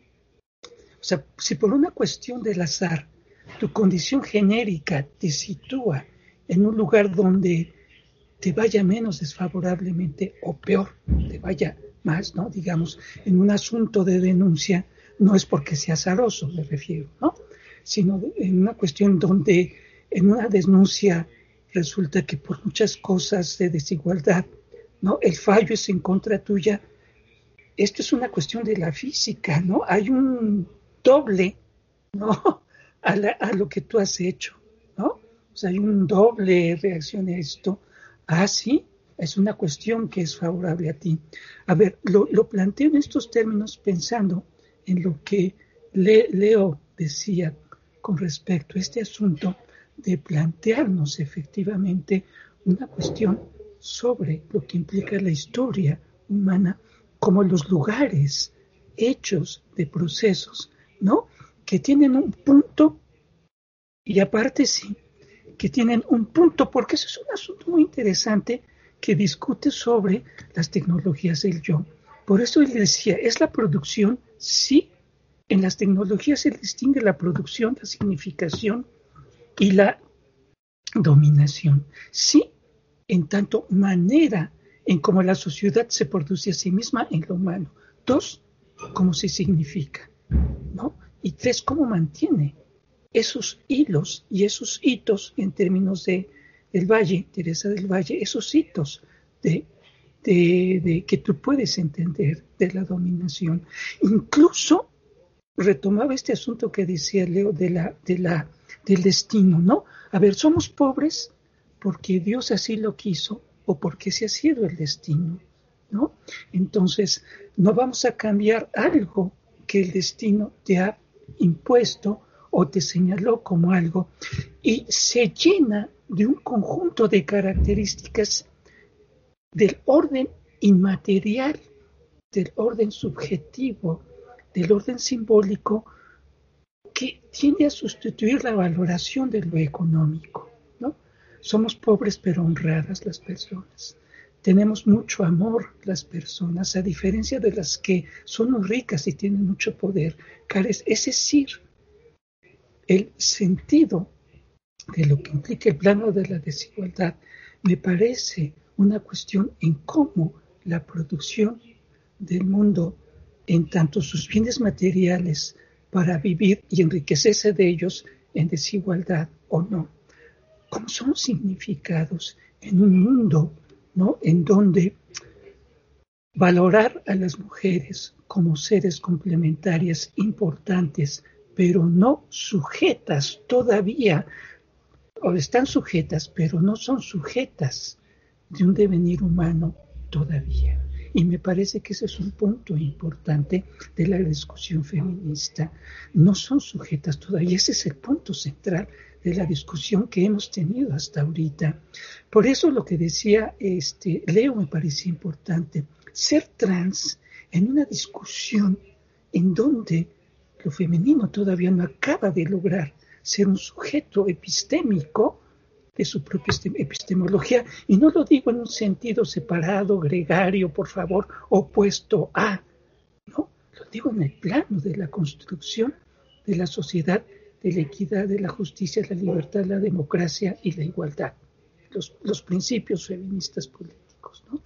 S2: O sea, si por una cuestión del azar tu condición genérica te sitúa en un lugar donde te vaya menos desfavorablemente o peor, te vaya más, ¿no? Digamos, en un asunto de denuncia, no es porque sea azaroso, me refiero, ¿no? Sino en una cuestión donde en una denuncia resulta que por muchas cosas de desigualdad, ¿no? El fallo es en contra tuya. Esto es una cuestión de la física, ¿no? Hay un doble, ¿no? A, a lo que tú has hecho, ¿no? O sea, hay un doble reacción a esto. Ah, sí, es una cuestión que es favorable a ti. A ver, lo, lo planteo en estos términos pensando en lo que Leo decía con respecto a este asunto de plantearnos efectivamente una cuestión sobre lo que implica la historia humana como los lugares hechos de procesos, ¿no? Que tienen un punto y aparte sí, que tienen un punto, porque eso es un asunto muy interesante que discute sobre las tecnologías del yo. Por eso él decía, es la producción, sí, en las tecnologías se distingue la producción, la significación y la dominación. Sí, en tanto manera en cómo la sociedad se produce a sí misma en lo humano. Dos, cómo se significa. ¿no? Y tres, cómo mantiene esos hilos y esos hitos en términos de del Valle, Teresa del Valle, esos hitos de, de, de, que tú puedes entender de la dominación. Incluso retomaba este asunto que decía Leo de la, de la, del destino, ¿no? A ver, somos pobres porque Dios así lo quiso o porque se ha sido el destino, ¿no? Entonces, no vamos a cambiar algo que el destino te ha impuesto o te señaló como algo y se llena de un conjunto de características del orden inmaterial, del orden subjetivo, del orden simbólico que tiende a sustituir la valoración de lo económico. ¿no? Somos pobres pero honradas las personas. Tenemos mucho amor las personas, a diferencia de las que son ricas y tienen mucho poder. Es decir, el sentido de lo que implica el plano de la desigualdad me parece una cuestión en cómo la producción del mundo, en tanto sus bienes materiales para vivir y enriquecerse de ellos en desigualdad o no, cómo son significados en un mundo ¿no? en donde valorar a las mujeres como seres complementarias importantes, pero no sujetas todavía, o están sujetas, pero no son sujetas de un devenir humano todavía. Y me parece que ese es un punto importante de la discusión feminista. No son sujetas todavía, ese es el punto central de la discusión que hemos tenido hasta ahorita. Por eso lo que decía este, Leo me parece importante. Ser trans en una discusión en donde lo femenino todavía no acaba de lograr ser un sujeto epistémico, de su propia epistemología, y no lo digo en un sentido separado, gregario, por favor, opuesto a, no, lo digo en el plano de la construcción de la sociedad, de la equidad, de la justicia, la libertad, la democracia y la igualdad, los, los principios feministas políticos, ¿no?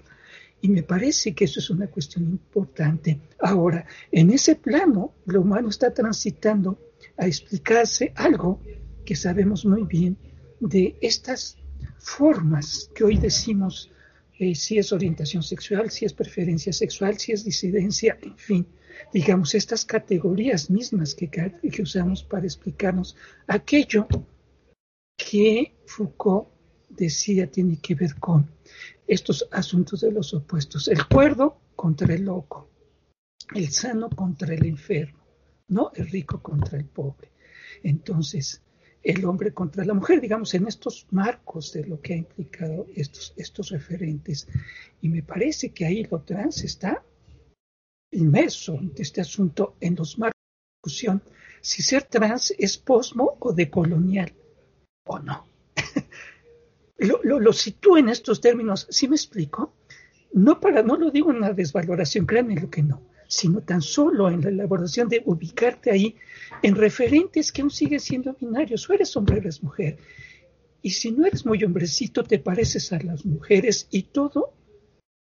S2: Y me parece que eso es una cuestión importante. Ahora, en ese plano, lo humano está transitando a explicarse algo que sabemos muy bien de estas formas que hoy decimos eh, si es orientación sexual, si es preferencia sexual, si es disidencia, en fin, digamos, estas categorías mismas que, que usamos para explicarnos aquello que Foucault decía tiene que ver con estos asuntos de los opuestos, el cuerdo contra el loco, el sano contra el enfermo, ¿no? El rico contra el pobre. Entonces, el hombre contra la mujer, digamos, en estos marcos de lo que ha implicado estos, estos referentes. Y me parece que ahí lo trans está inmerso en este asunto en los marcos de discusión si ser trans es posmo o decolonial o no. lo, lo, sitúo en estos términos, ¿sí me explico? No, para, no lo digo en una desvaloración, créanme lo que no sino tan solo en la elaboración de ubicarte ahí en referentes que aún siguen siendo binarios. O eres hombre eres mujer. Y si no eres muy hombrecito, te pareces a las mujeres y todo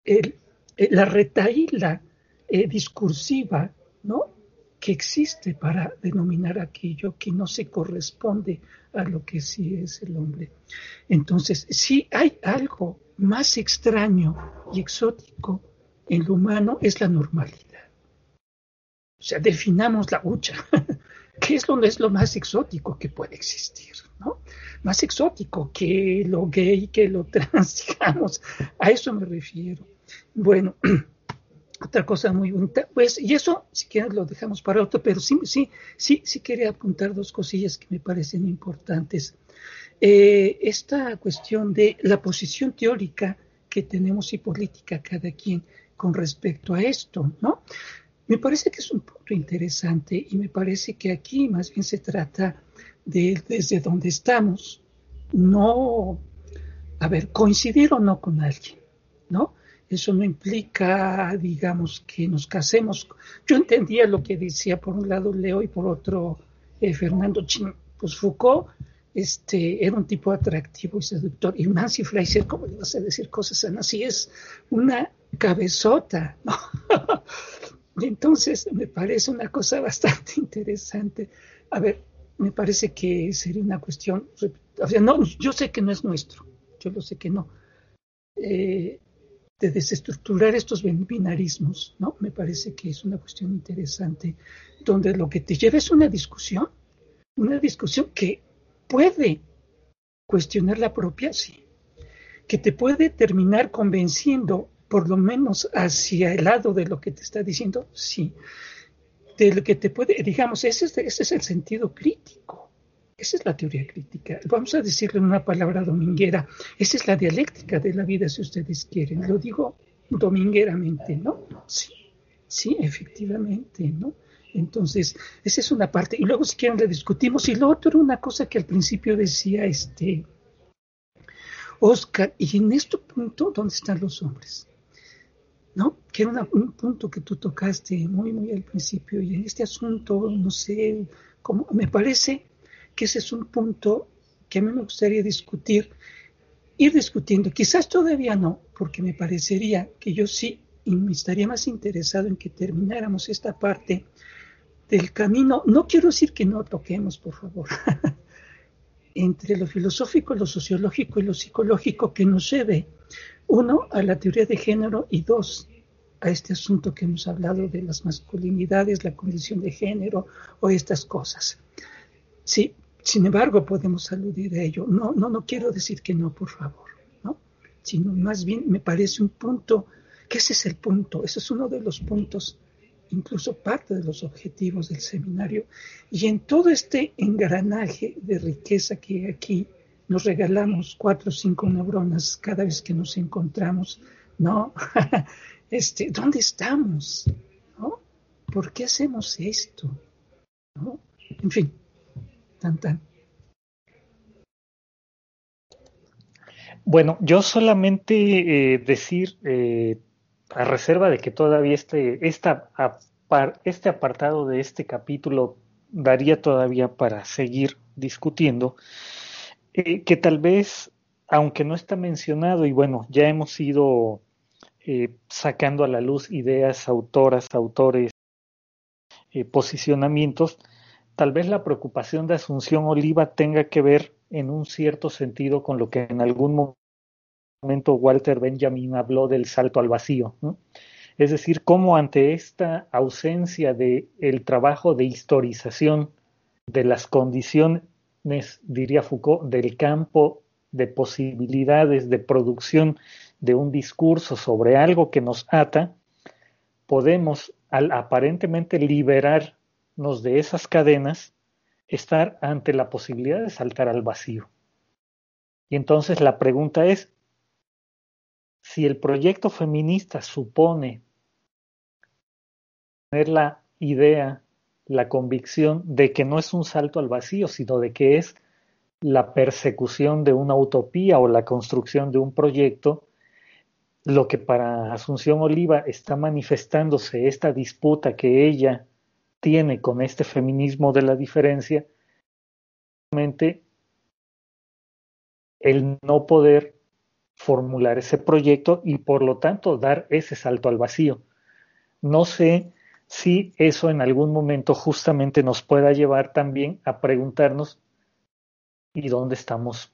S2: el, la retaíla eh, discursiva, ¿no? que existe para denominar aquello que no se corresponde a lo que sí es el hombre. Entonces, si hay algo más extraño y exótico en lo humano, es la normalidad. O sea, definamos la hucha. ¿Qué es lo, es lo más exótico que puede existir? ¿no? Más exótico que lo gay, que lo trans, digamos. A eso me refiero. Bueno, otra cosa muy bonita, pues, y eso, si quieres, lo dejamos para otro, pero sí, sí, sí, sí quería apuntar dos cosillas que me parecen importantes. Eh, esta cuestión de la posición teórica que tenemos y política cada quien con respecto a esto, ¿no? Me parece que es un punto interesante y me parece que aquí más bien se trata de desde donde estamos, no, a ver, coincidir o no con alguien, ¿no? Eso no implica, digamos, que nos casemos. Yo entendía lo que decía por un lado Leo y por otro eh, Fernando Chin. Pues Foucault este, era un tipo atractivo y seductor. Y Nancy Fraser, ¿cómo le vas a decir cosas a Nancy? Es una cabezota, ¿no? entonces me parece una cosa bastante interesante. A ver, me parece que sería una cuestión, o sea, no, yo sé que no es nuestro, yo lo sé que no, eh, de desestructurar estos binarismos, ¿no? Me parece que es una cuestión interesante, donde lo que te lleva es una discusión, una discusión que puede cuestionar la propia, sí, que te puede terminar convenciendo por lo menos hacia el lado de lo que te está diciendo, sí. De lo que te puede, digamos, ese es, ese es el sentido crítico. Esa es la teoría crítica. Vamos a decirle una palabra dominguera. Esa es la dialéctica de la vida, si ustedes quieren. Lo digo domingueramente, ¿no? Sí, sí, efectivamente, ¿no? Entonces, esa es una parte. Y luego, si quieren, le discutimos. Y lo otro, una cosa que al principio decía este Oscar, y en este punto, ¿dónde están los hombres? ¿No? Que era un punto que tú tocaste muy, muy al principio, y en este asunto, no sé, cómo, me parece que ese es un punto que a mí me gustaría discutir, ir discutiendo. Quizás todavía no, porque me parecería que yo sí me estaría más interesado en que termináramos esta parte del camino. No quiero decir que no toquemos, por favor, entre lo filosófico, lo sociológico y lo psicológico que nos lleve, uno, a la teoría de género y dos, a este asunto que hemos hablado de las masculinidades, la condición de género o estas cosas. Sí, sin embargo, podemos aludir a ello. No, no, no quiero decir que no, por favor, ¿no? Sino más bien me parece un punto, que ese es el punto, ese es uno de los puntos, incluso parte de los objetivos del seminario. Y en todo este engranaje de riqueza que aquí nos regalamos cuatro o cinco neuronas cada vez que nos encontramos, ¿no? este, ¿dónde estamos? ¿No? ¿Por qué hacemos esto? ¿No? En fin,
S1: bueno, yo solamente eh, decir, eh, a reserva de que todavía este, esta, este apartado de este capítulo daría todavía para seguir discutiendo, eh, que tal vez, aunque no está mencionado, y bueno, ya hemos ido sacando a la luz ideas, autoras, autores, posicionamientos, tal vez la preocupación de Asunción Oliva tenga que ver en un cierto sentido con lo que en algún momento Walter Benjamin habló del salto al vacío. Es decir, cómo ante esta ausencia de el trabajo de historización de las condiciones, diría Foucault, del campo de posibilidades de producción de un discurso sobre algo que nos ata, podemos al aparentemente liberar de esas cadenas, estar ante la posibilidad de saltar al vacío. Y entonces la pregunta es, si el proyecto feminista supone tener la idea, la convicción de que no es un salto al vacío, sino de que es la persecución de una utopía o la construcción de un proyecto, lo que para Asunción Oliva está manifestándose esta disputa que ella tiene con este feminismo de la diferencia, el no poder formular ese proyecto y por lo tanto dar ese salto al vacío. No sé si eso en algún momento justamente nos pueda llevar también a preguntarnos ¿y dónde estamos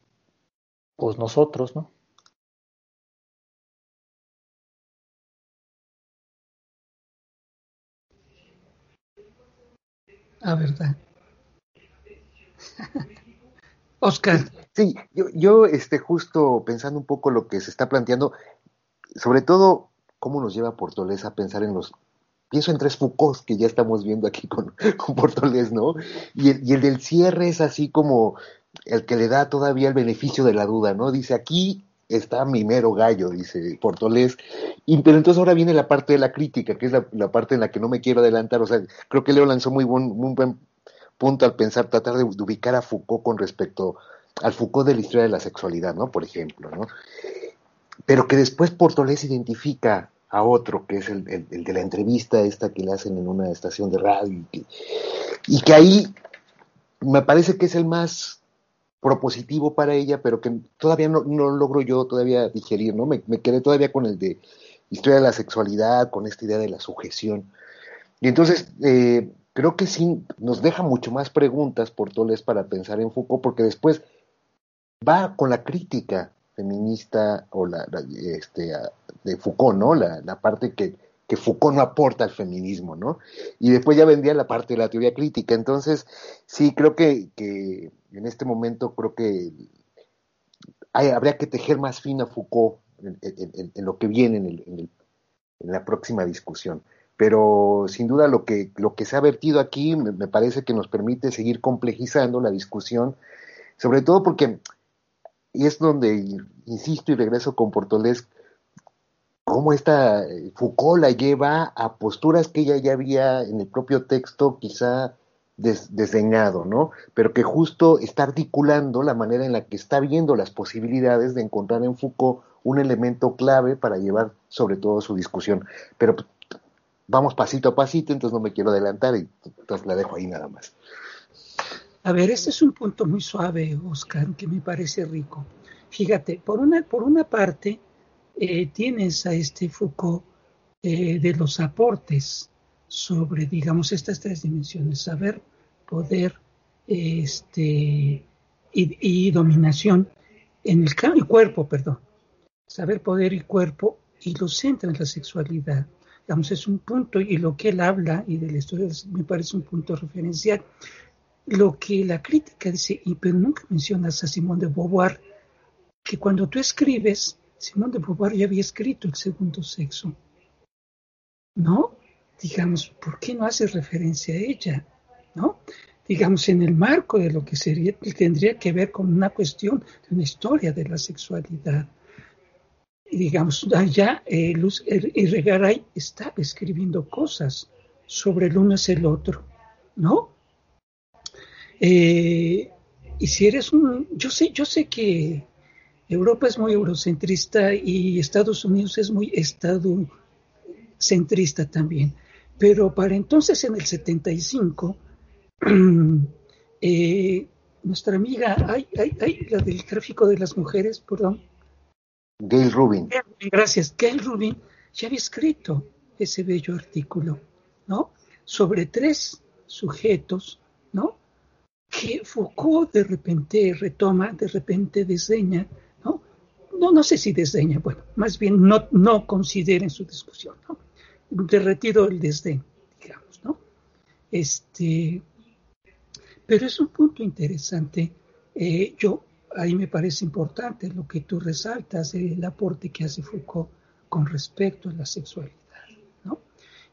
S1: pues nosotros, no?
S2: Ah, verdad. Oscar.
S4: Sí, yo, yo este, justo pensando un poco lo que se está planteando, sobre todo cómo nos lleva Portolés a pensar en los pienso en tres Foucault que ya estamos viendo aquí con, con Portolés, ¿no? Y el, y el, del cierre es así como el que le da todavía el beneficio de la duda, ¿no? Dice, aquí está mi mero gallo, dice Portolés. Y, pero entonces ahora viene la parte de la crítica, que es la, parte en la que no me quiero adelantar. O sea, creo que Leo lanzó muy buen, muy buen punto al pensar, tratar de, ubicar a Foucault con respecto al Foucault de la historia de la sexualidad, ¿no? Por ejemplo, ¿no? Pero que después Portolés identifica a otro, que es el, de la entrevista esta que le hacen en una estación de radio, y que ahí me parece que es el más propositivo para ella, pero que todavía no, logro yo todavía digerir, ¿no? Me, quedé todavía con el de historia de la sexualidad, con esta idea de la sujeción. Y entonces, eh, creo que sí nos deja mucho más preguntas por Toles para pensar en Foucault, porque después va con la crítica feminista o la, este, de Foucault, ¿no? La, la parte que, que Foucault no aporta al feminismo, ¿no? Y después ya vendría la parte de la teoría crítica. Entonces, sí, creo que, que en este momento creo que hay, habría que tejer más fino a Foucault en, lo que viene en, la próxima discusión. Pero sin duda lo que, lo que se ha vertido aquí me, parece que nos permite seguir complejizando la discusión, sobre todo porque, y es donde insisto y regreso con Portolés, cómo esta eh, Foucault la lleva a posturas que ella ya había en el propio texto quizá desdeñado, ¿no? Pero que justo está articulando la manera en la que está viendo las posibilidades de encontrar en Foucault un elemento clave para llevar sobre todo su discusión. Pero vamos pasito a pasito, entonces no me quiero adelantar y entonces la dejo ahí nada más.
S2: A ver, este es un punto muy suave, Oscar, que me parece rico. Fíjate, por una, por una parte, eh, tienes a este Foucault eh, de los aportes sobre, digamos, estas tres dimensiones, saber, poder este, y, dominación en el, el, cuerpo, perdón, saber, poder y cuerpo, y lo centra en la sexualidad. Digamos, es un punto, y lo que él habla, y de la historia me parece un punto referencial. Lo que la crítica dice, y pero nunca mencionas a Simón de Beauvoir, que cuando tú escribes, Simón de Beauvoir ya había escrito el segundo sexo. ¿No? Digamos, ¿por qué no hace referencia a ella? ¿No? Digamos, en el marco de lo que sería, tendría que ver con una cuestión de una historia de la sexualidad. Digamos, allá eh, Luz Irregaray está escribiendo cosas sobre el uno es el otro, ¿no? Eh, y si eres un, yo sé, yo sé que Europa es muy eurocentrista y Estados Unidos es muy estadocentrista también. Pero para entonces, en el 75, eh, nuestra amiga, ay, ay, ay, la del tráfico de las mujeres, perdón.
S4: Gail Rubin.
S2: Gracias. Gail Rubin ya había escrito ese bello artículo, ¿no? Sobre tres sujetos, ¿no? Que Foucault de repente retoma, de repente diseña no, no sé si desdeña, bueno, más bien no, no considera en su discusión, ¿no? Derretido el desdén, digamos, ¿no? Este, pero es un punto interesante. Eh, yo, ahí me parece importante lo que tú resaltas, el aporte que hace Foucault con respecto a la sexualidad, ¿no?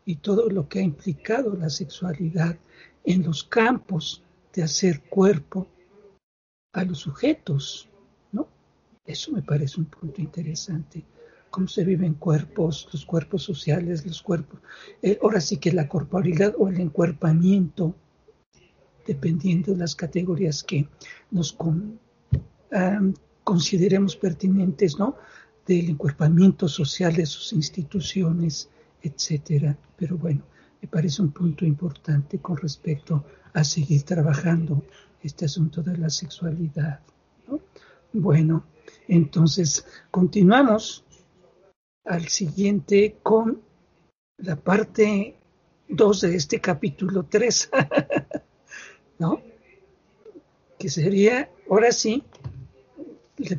S2: Y todo lo que ha implicado la sexualidad en los campos de hacer cuerpo a los sujetos, eso me parece un punto interesante. Cómo se viven cuerpos, los cuerpos sociales, los cuerpos. Eh, ahora sí que la corporalidad o el encuerpamiento, dependiendo de las categorías que nos consideremos pertinentes, ¿no? Del encuerpamiento social de sus instituciones, etcétera. Pero bueno, me parece un punto importante con respecto a seguir trabajando este asunto de la sexualidad. ¿no? Bueno, entonces, continuamos al siguiente con la parte 2 de este capítulo 3, ¿no? Que sería, ahora sí, le